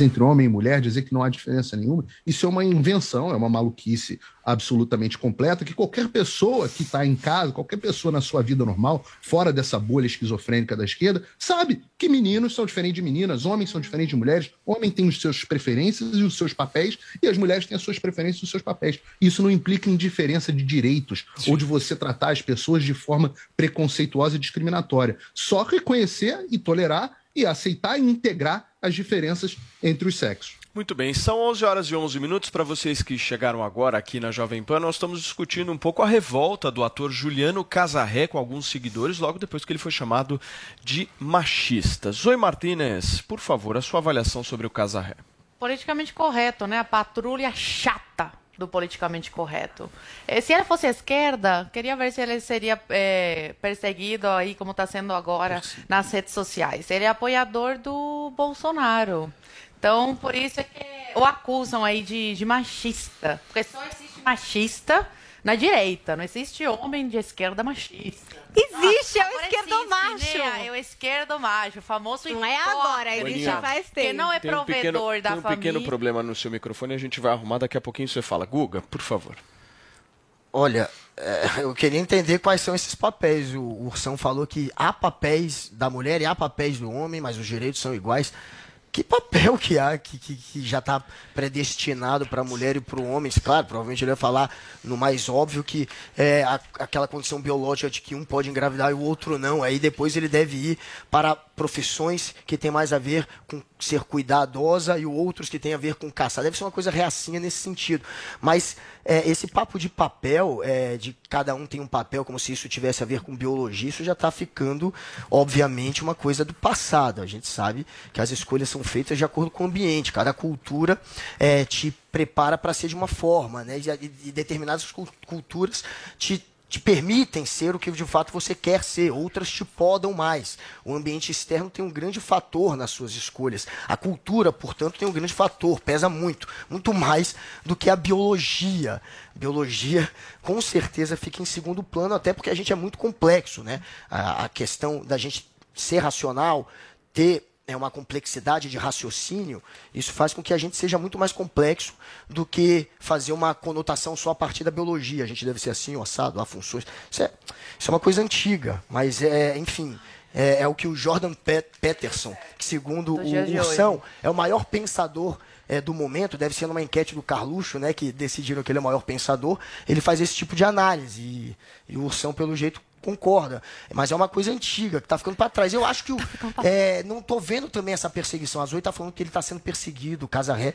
entre homem e mulher, dizer que não há diferença nenhuma, isso é uma invenção, é uma maluquice absolutamente completa, que qualquer pessoa que está em casa, qualquer pessoa na sua vida normal, fora dessa bolha esquizofrênica da esquerda, sabe que meninos são diferentes de meninas, homens são diferentes de mulheres, homem tem os seus preferências e os seus papéis, e as mulheres têm as suas preferências e os seus papéis. Isso não implica em diferença de direitos ou de você tratar as pessoas de forma preconceituosa e discriminatória. Só reconhecer e tolerar e aceitar e integrar as diferenças entre os sexos. Muito bem, são 11 horas e 11 minutos. Para vocês que chegaram agora aqui na Jovem Pan, nós estamos discutindo um pouco a revolta do ator Juliano Casarré com alguns seguidores, logo depois que ele foi chamado de machista. Zoe Martinez, por favor, a sua avaliação sobre o Casarré. Politicamente correto, né? A patrulha chata do politicamente correto. Eh, Se ele fosse à esquerda, queria ver se ele seria eh, perseguido aí, como está sendo agora nas redes sociais. Ele é apoiador do Bolsonaro. Então, por isso é que o acusam aí de, de machista. Porque só existe machista na direita, não existe homem de esquerda machista. Existe, é o Agora esquerdomacho. existe, né? É o esquerdomacho, o famoso Não é agora, existe Aninha, faz Que tempo. não é Tem um provedor pequeno, da tem um família. pequeno problema no seu microfone, a gente vai arrumar, daqui a pouquinho você fala. Guga, por favor. Olha, é, <laughs> eu queria entender quais são esses papéis. O Ursão falou que há papéis da mulher e há papéis do homem, mas os direitos são iguais. Que papel que há que, que, que já está predestinado para a mulher e para o homem? Claro, provavelmente ele vai falar no mais óbvio que é a- aquela condição biológica de que um pode engravidar e o outro não. Aí depois ele deve ir para profissões que tem mais a ver com ser cuidadosa e outros que tem a ver com caçar. Deve ser uma coisa reacinha nesse sentido. Mas é, esse papo de papel, é, de cada um tem um papel, como se isso tivesse a ver com biologia, isso já está ficando, obviamente, uma coisa do passado. A gente sabe que as escolhas são feitas de acordo com o ambiente. Cada cultura é, te prepara para ser de uma forma, né? E, e determinadas cul- culturas te te permitem ser o que de fato você quer ser, outras te podam mais. O ambiente externo tem um grande fator nas suas escolhas. A cultura, portanto, tem um grande fator, pesa muito, muito mais do que a biologia. Biologia, com certeza, fica em segundo plano, até porque a gente é muito complexo, né? A, a questão da gente ser racional, ter é uma complexidade de raciocínio, isso faz com que a gente seja muito mais complexo do que fazer uma conotação só a partir da biologia. A gente deve ser assim, o assado, há funções. Isso é, isso é uma coisa antiga, mas é, enfim, é, é o que o Jordan Pe- Peterson, que segundo Do o Ursão, é o maior pensador é, do momento, deve ser numa enquete do Carluxo, né, que decidiram que ele é o maior pensador, ele faz esse tipo de análise. E, e o Ursão, pelo jeito, concorda. Mas é uma coisa antiga, que está ficando para trás. Eu acho que o, é, não estou vendo também essa perseguição. A Zoe está falando que ele está sendo perseguido, o Casarré,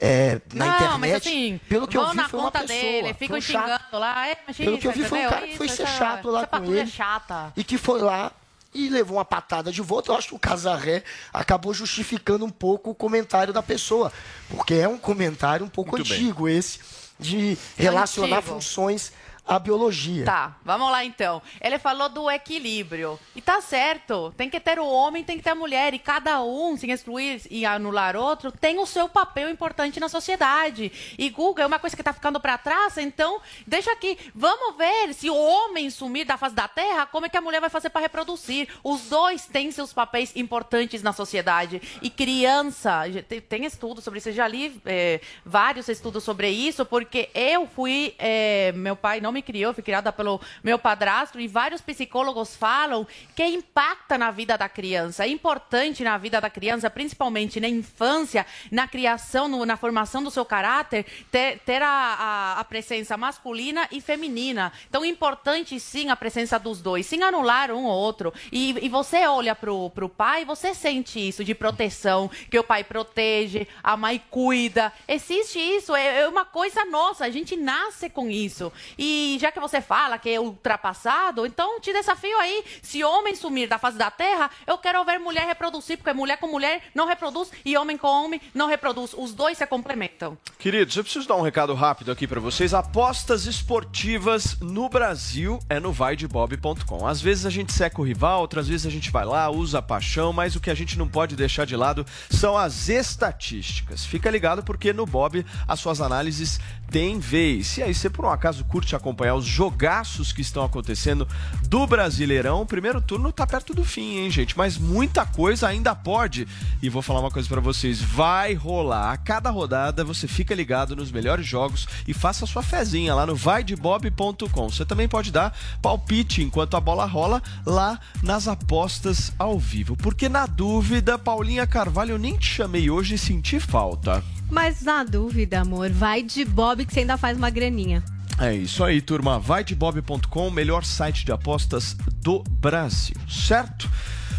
é, na não, internet. mas assim, pelo que eu vi, na foi uma conta pessoa. dele, ficam um chato. xingando lá, é machista, Pelo que eu vi, foi um cara que foi Isso, ser essa- chato lá com patrulha ele. chata. E que foi lá e levou uma patada de volta. Eu acho que o Casarré acabou justificando um pouco o comentário da pessoa. Porque é um comentário um pouco Muito bem. antigo esse, de relacionar antigo. funções à biologia. Tá, vamos lá então. Ele falou do equilíbrio. E tá certo. Tem que ter o homem, tem que ter a mulher. E cada um, sem excluir e anular outro, tem o seu papel importante na sociedade. E Google é uma coisa que tá ficando para trás, então deixa aqui. Vamos ver se o homem sumir da face da terra, como é que a mulher vai fazer para reproduzir. Os dois têm seus papéis importantes na sociedade. E criança, tem, estudos sobre isso. Eu já li é, vários estudos sobre isso, porque eu fui. é, meu pai não me criou, fui criada pelo meu padrasto, e vários psicólogos falam que impacta na vida da criança. É importante na vida da criança, principalmente na infância, na criação, no- na formação do seu caráter, ter, ter a, a- a presença masculina e feminina. Então, importante sim a presença dos dois, sem anular um ou outro. E, e você olha pro, pro pai, você sente isso de proteção, que o pai protege, a mãe cuida. Existe isso, é, é uma coisa nossa, a gente nasce com isso. E já que você fala que é ultrapassado, então te desafio aí, se homem sumir da face da terra, eu quero ver mulher reproduzir, porque mulher com mulher não reproduz e homem com homem não reproduz. Os dois se complementam. Queridos, eu preciso dar um recado rápido aqui pra vocês. Apostas esportivas no Brasil é no vaidebob.com. Às vezes a gente seca o rival, outras vezes a gente vai lá, usa a paixão, mas o que a gente não pode deixar de lado são as estatísticas. Fica ligado porque no Bob as suas análises têm vez. E aí, se por um acaso curte acompanhar os jogaços que estão acontecendo do Brasileirão, o primeiro turno tá perto do fim, hein, gente? Mas muita coisa ainda pode. E vou falar uma coisa pra vocês, vai rolar. A cada rodada você fica ligado nos melhores jogos e faça sua fezinha lá no vaidebob.com. Você também pode dar palpite enquanto a bola rola lá nas apostas ao vivo. Porque na dúvida, Paulinha Carvalho, eu nem te chamei hoje e senti falta. Mas na dúvida, amor, vai de Bob que você ainda faz uma graninha. É isso aí, turma. Vaidebob.com, melhor site de apostas do Brasil, certo?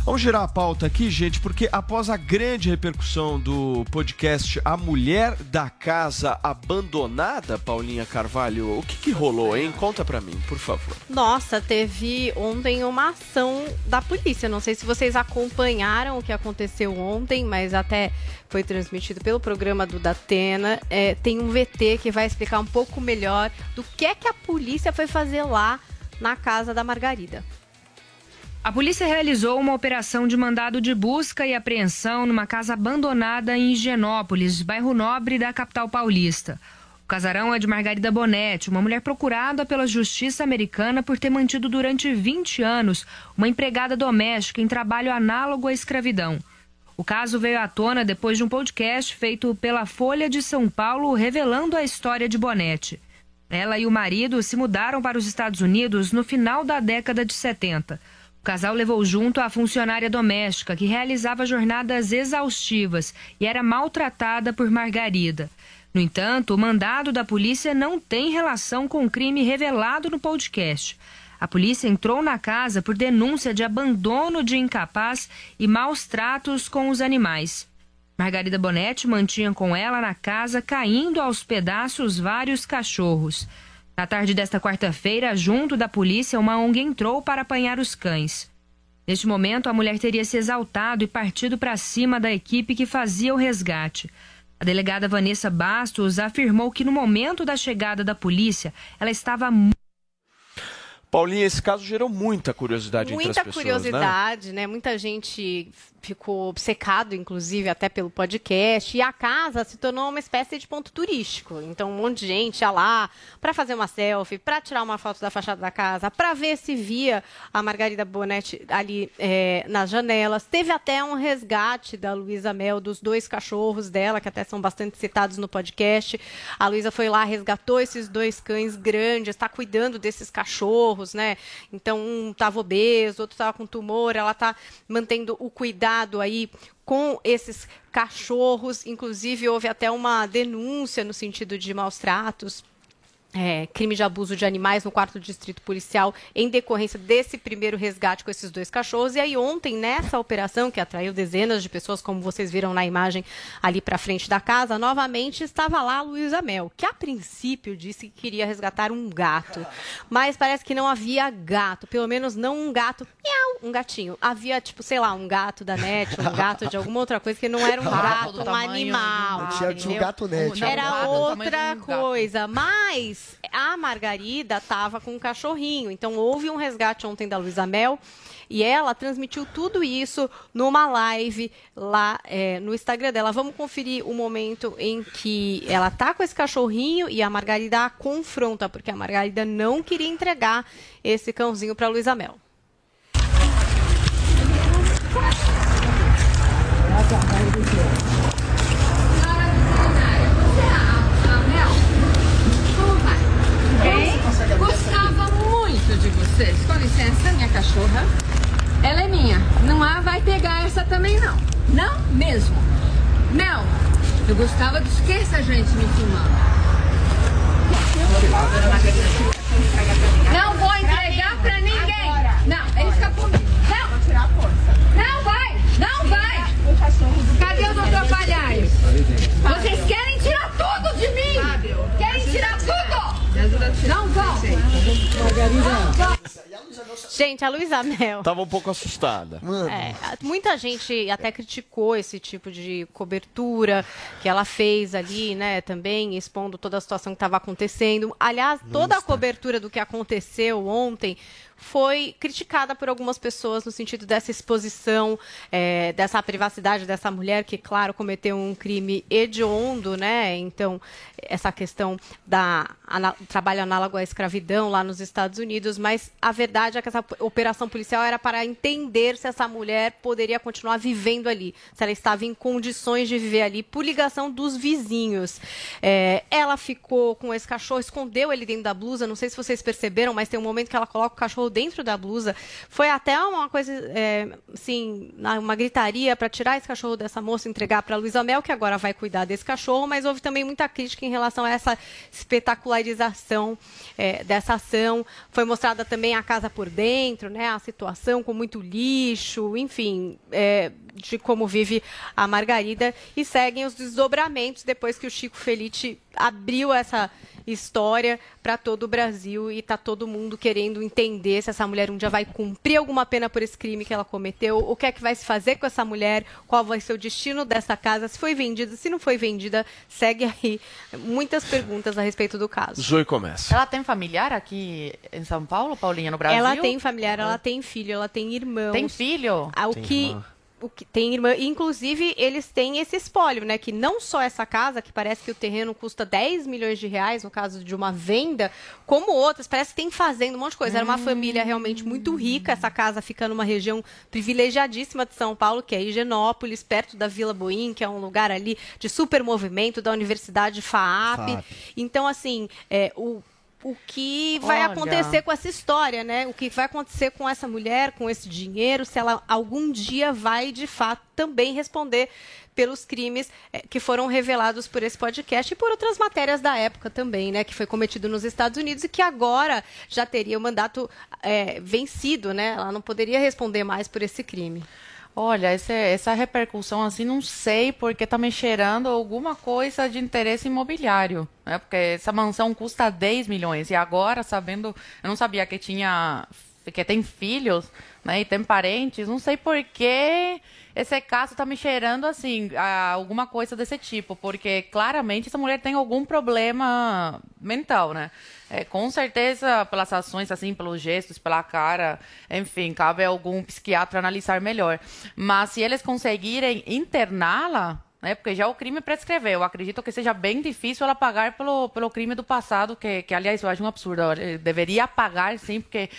Vamos girar a pauta aqui, gente, porque após a grande repercussão do podcast A Mulher da Casa Abandonada, Paulinha Carvalho, o que, que rolou, hein? Conta pra mim, por favor. Nossa, teve ontem uma ação da polícia. Não sei se vocês acompanharam o que aconteceu ontem, mas até foi transmitido pelo programa do Datena. É, tem um VT que vai explicar um pouco melhor do que é que a polícia foi fazer lá na casa da Margarida. A polícia realizou uma operação de mandado de busca e apreensão numa casa abandonada em Higienópolis, bairro nobre da capital paulista. O casarão é de Margarida Bonetti, uma mulher procurada pela justiça americana por ter mantido durante 20 anos uma empregada doméstica em trabalho análogo à escravidão. O caso veio à tona depois de um podcast feito pela Folha de São Paulo revelando a história de Bonetti. Ela e o marido se mudaram para os Estados Unidos no final da década de 70. O casal levou junto a funcionária doméstica que realizava jornadas exaustivas e era maltratada por Margarida. No entanto, o mandado da polícia não tem relação com o crime revelado no podcast. A polícia entrou na casa por denúncia de abandono de incapaz e maus tratos com os animais. Margarida Bonetti mantinha com ela na casa, caindo aos pedaços vários cachorros. Na tarde desta quarta-feira, junto da polícia, uma ONG entrou para apanhar os cães. Neste momento, a mulher teria se exaltado e partido para cima da equipe que fazia o resgate. A delegada Vanessa Bastos afirmou que no momento da chegada da polícia, ela estava muito Paulinha, esse caso gerou muita curiosidade Muita entre as pessoas, curiosidade, né? Muita gente ficou obcecado, inclusive, até pelo podcast. E a casa se tornou uma espécie de ponto turístico. Então, um monte de gente ia lá para fazer uma selfie, para tirar uma foto da fachada da casa, para ver se via a Margarida Bonetti ali é, nas janelas. Teve até um resgate da Luísa Mel, dos dois cachorros dela, que até são bastante citados no podcast. A Luísa foi lá, resgatou esses dois cães grandes, está cuidando desses cachorros, né? Então, um estava obeso, outro estava com tumor, ela está mantendo o cuidado aí com esses cachorros. Inclusive, houve até uma denúncia no sentido de maus tratos. É, crime de abuso de animais no quarto distrito policial em decorrência desse primeiro resgate com esses dois cachorros. E aí ontem, nessa operação que atraiu dezenas de pessoas, como vocês viram na imagem ali para frente da casa, novamente estava lá a Luísa Mel, que a princípio disse que queria resgatar um gato, mas parece que não havia gato, pelo menos não um gato, miau, um gatinho. Havia tipo, sei lá, um gato da net, um gato de alguma outra coisa que não era um <laughs> Ah, gato, um animal. Tinha- entendeu? gato net. Era tamanho outra um coisa, mas a Margarida estava com um cachorrinho. Então houve um resgate ontem da Luísa Mel e ela transmitiu tudo isso numa live lá é, no Instagram dela. Vamos conferir o momento em que ela tá com esse cachorrinho e a Margarida a confronta, porque a Margarida não queria entregar esse cãozinho para Luísa Mel. Hein? Vocês. Com licença, minha cachorra. Ela é minha. Não há vai pegar essa também, não. Não mesmo. Mel, eu gostava dos que essa gente me filmando. Não vou entregar pra ninguém. Não, ele fica comigo. Não. Vou tirar a força. Não vai. Não vai. Cadê o doutor Palhares? Vocês querem tirar tudo de mim. Querem tirar tudo. Não vão. Gente, a Luísa Mel. Tava um pouco assustada. É, muita gente até criticou esse tipo de cobertura que ela fez ali, né, também expondo toda a situação que estava acontecendo. Aliás, toda a cobertura do que aconteceu ontem foi criticada por algumas pessoas no sentido dessa exposição, é, dessa privacidade dessa mulher que, claro, cometeu um crime hediondo, né? Então, essa questão da ana- trabalho análogo à escravidão lá nos Estados Unidos, mas a verdade é que essa operação policial era para entender se essa mulher poderia continuar vivendo ali, se ela estava em condições de viver ali por ligação dos vizinhos. É, ela ficou com esse cachorro, escondeu ele dentro da blusa, não sei se vocês perceberam, mas tem um momento que ela coloca o cachorro dentro da blusa. Foi até uma coisa, é, assim, uma gritaria para tirar esse cachorro dessa moça e entregar para Luísa Mel, que agora vai cuidar desse cachorro, mas houve também muita crítica em relação a essa espetacularização é, dessa ação. Foi mostrada também a casa por dentro, né, a situação com muito lixo, enfim, é, de como vive a Margarida e seguem os desdobramentos depois que o Chico Felite abriu essa história para todo o Brasil e tá todo mundo querendo entender se essa mulher um dia vai cumprir alguma pena por esse crime que ela cometeu, o que é que vai se fazer com essa mulher, qual vai ser o destino dessa casa, se foi vendida, se não foi vendida, segue aí muitas perguntas a respeito do caso. Zoe começa. Ela tem familiar aqui em São Paulo, Paulinha, no Brasil? Ela tem familiar, ela tem filho, ela tem irmãos. Tem filho? Ah, O Tem que irmã. O que tem irmã, inclusive eles têm esse espólio, né, que não só essa casa, que parece que o terreno custa 10 milhões de reais no caso de uma venda, como outras, parece que tem fazenda, um monte de coisa. Era uma família realmente muito rica, essa casa fica numa região privilegiadíssima de São Paulo, que é Higienópolis, perto da Vila Boim, que é um lugar ali de super movimento da Universidade FAAP. FAAP. Então, assim, é, o o que vai Olha. acontecer com essa história, né? O que vai acontecer com essa mulher, com esse dinheiro, se ela algum dia vai de fato também responder pelos crimes eh, que foram revelados por esse podcast e por outras matérias da época também, né? Que foi cometido nos Estados Unidos e que agora já teria o mandato eh, vencido, né? Ela não poderia responder mais por esse crime. Olha, esse- essa repercussão, assim, não sei porque tá me cheirando alguma coisa de interesse imobiliário, né? Porque essa mansão custa 10 milhões e agora, sabendo, eu não sabia que tinha, que tem filhos, né? E tem parentes, não sei por que esse caso tá me cheirando, assim, alguma coisa desse tipo, porque claramente essa mulher tem algum problema mental, né? É, com certeza, pelas ações, assim, pelos gestos, pela cara, enfim, cabe algum psiquiatra analisar melhor. Mas se eles conseguirem interná-la, né, porque já o crime prescreveu, eu acredito que seja bem difícil ela pagar pelo, pelo crime do passado, que, que aliás eu acho um absurdo. Ela Deveria pagar, sim, porque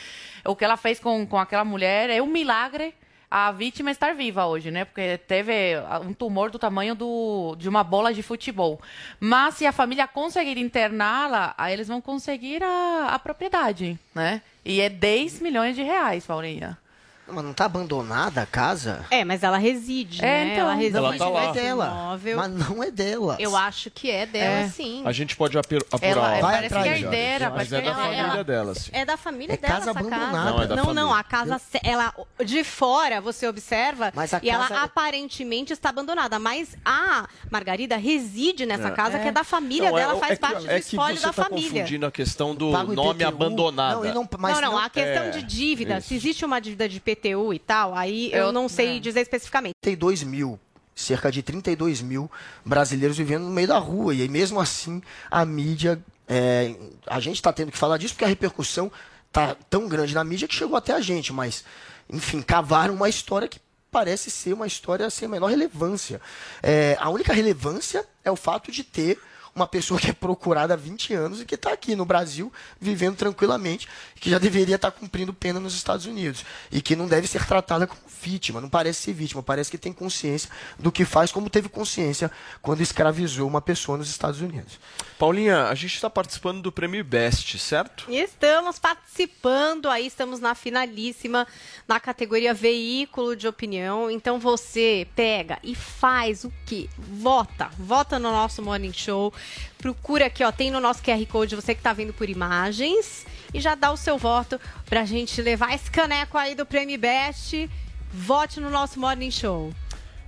o que ela fez com, com aquela mulher é um milagre a vítima estar viva hoje, né? Porque teve ah, um tumor do tamanho do, de uma bola de futebol. Mas se a família conseguir interná-la, aí eles vão conseguir a, a propriedade, né? E é 10 milhões de reais, Paulinha. Mas não tá abandonada a casa? É, mas ela reside, É, né? então. ela reside Ela tá lá. nesse É dela. imóvel. Mas não é dela. Eu acho que é dela, É. sim. A gente pode apurar. Ela-. Vai parece que atrás, é Jorge. herdeira, Mas parece é que da ela- família ela- dela, sim. É da família É dela casa essa abandonada. casa. Não, é da não, não, a casa, ela de fora você observa Mas a e ela casa- aparentemente está abandonada, mas a Margarida reside nessa É. casa que é da família Não, dela, é, faz é que, parte do é que espólio você da tá família. confundindo a questão do nome IPTU. abandonada. Não, não, mas não, não, a questão É, de dívida, se existe uma dívida de PTU e tal, aí eu, Eu- não sei é. dizer especificamente. 32 mil, cerca de 32 mil brasileiros vivendo no meio da rua. E aí, mesmo assim, a mídia. é, a gente está tendo que falar disso porque a repercussão tá tão grande na mídia que chegou até a gente. Mas, enfim, cavaram uma história que parece ser uma história sem a menor relevância. É, a única relevância é o fato de ter uma pessoa que é procurada há 20 anos e que está aqui no Brasil vivendo tranquilamente, que já deveria estar cumprindo pena nos Estados Unidos e que não deve ser tratada como vítima, não parece ser vítima, parece que tem consciência do que faz, como teve consciência quando escravizou uma pessoa nos Estados Unidos. Paulinha, a gente está participando do prêmio Best, certo? Estamos participando, aí estamos na finalíssima, na categoria veículo de opinião. Então você pega e faz o quê? Vota. Vota no nosso Morning Show. Procura aqui, ó, tem no nosso QR Code, você que tá vendo por imagens. E já dá o seu voto pra gente levar esse caneco aí do Prêmio Best. Vote no nosso Morning Show.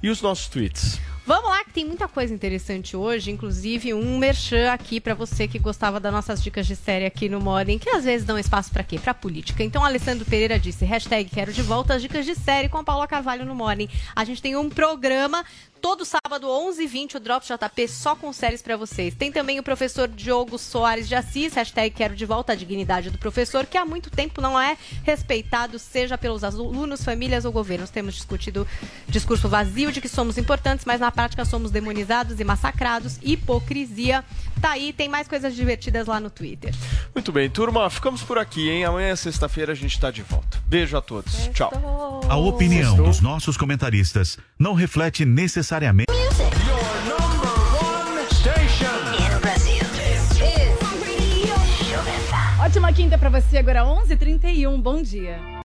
E os nossos tweets? Vamos lá, que tem muita coisa interessante hoje, inclusive um merchan aqui pra você que gostava das nossas dicas de série aqui no Morning, que às vezes dão espaço pra quê? Pra política. Então, Alessandro Pereira disse, hashtag quero de volta as dicas de série com a Paula Carvalho no Morning. A gente tem um programa todo sábado, 11h20, o Drops JP só com séries pra vocês. Tem também o professor Diogo Soares de Assis, hashtag quero de volta a dignidade do professor, que há muito tempo não é respeitado, seja pelos alunos, famílias ou governos. Temos discutido discurso vazio de que somos importantes, mas na prática somos demonizados e massacrados. Hipocrisia. Tá aí, tem mais coisas divertidas lá no Twitter. Muito bem, turma, ficamos por aqui, hein? Amanhã, sexta-feira, a gente tá de volta. Beijo a todos. Tchau. A opinião dos nossos comentaristas não reflete necessariamente. Ótima quinta pra você, agora 11h31. Bom dia.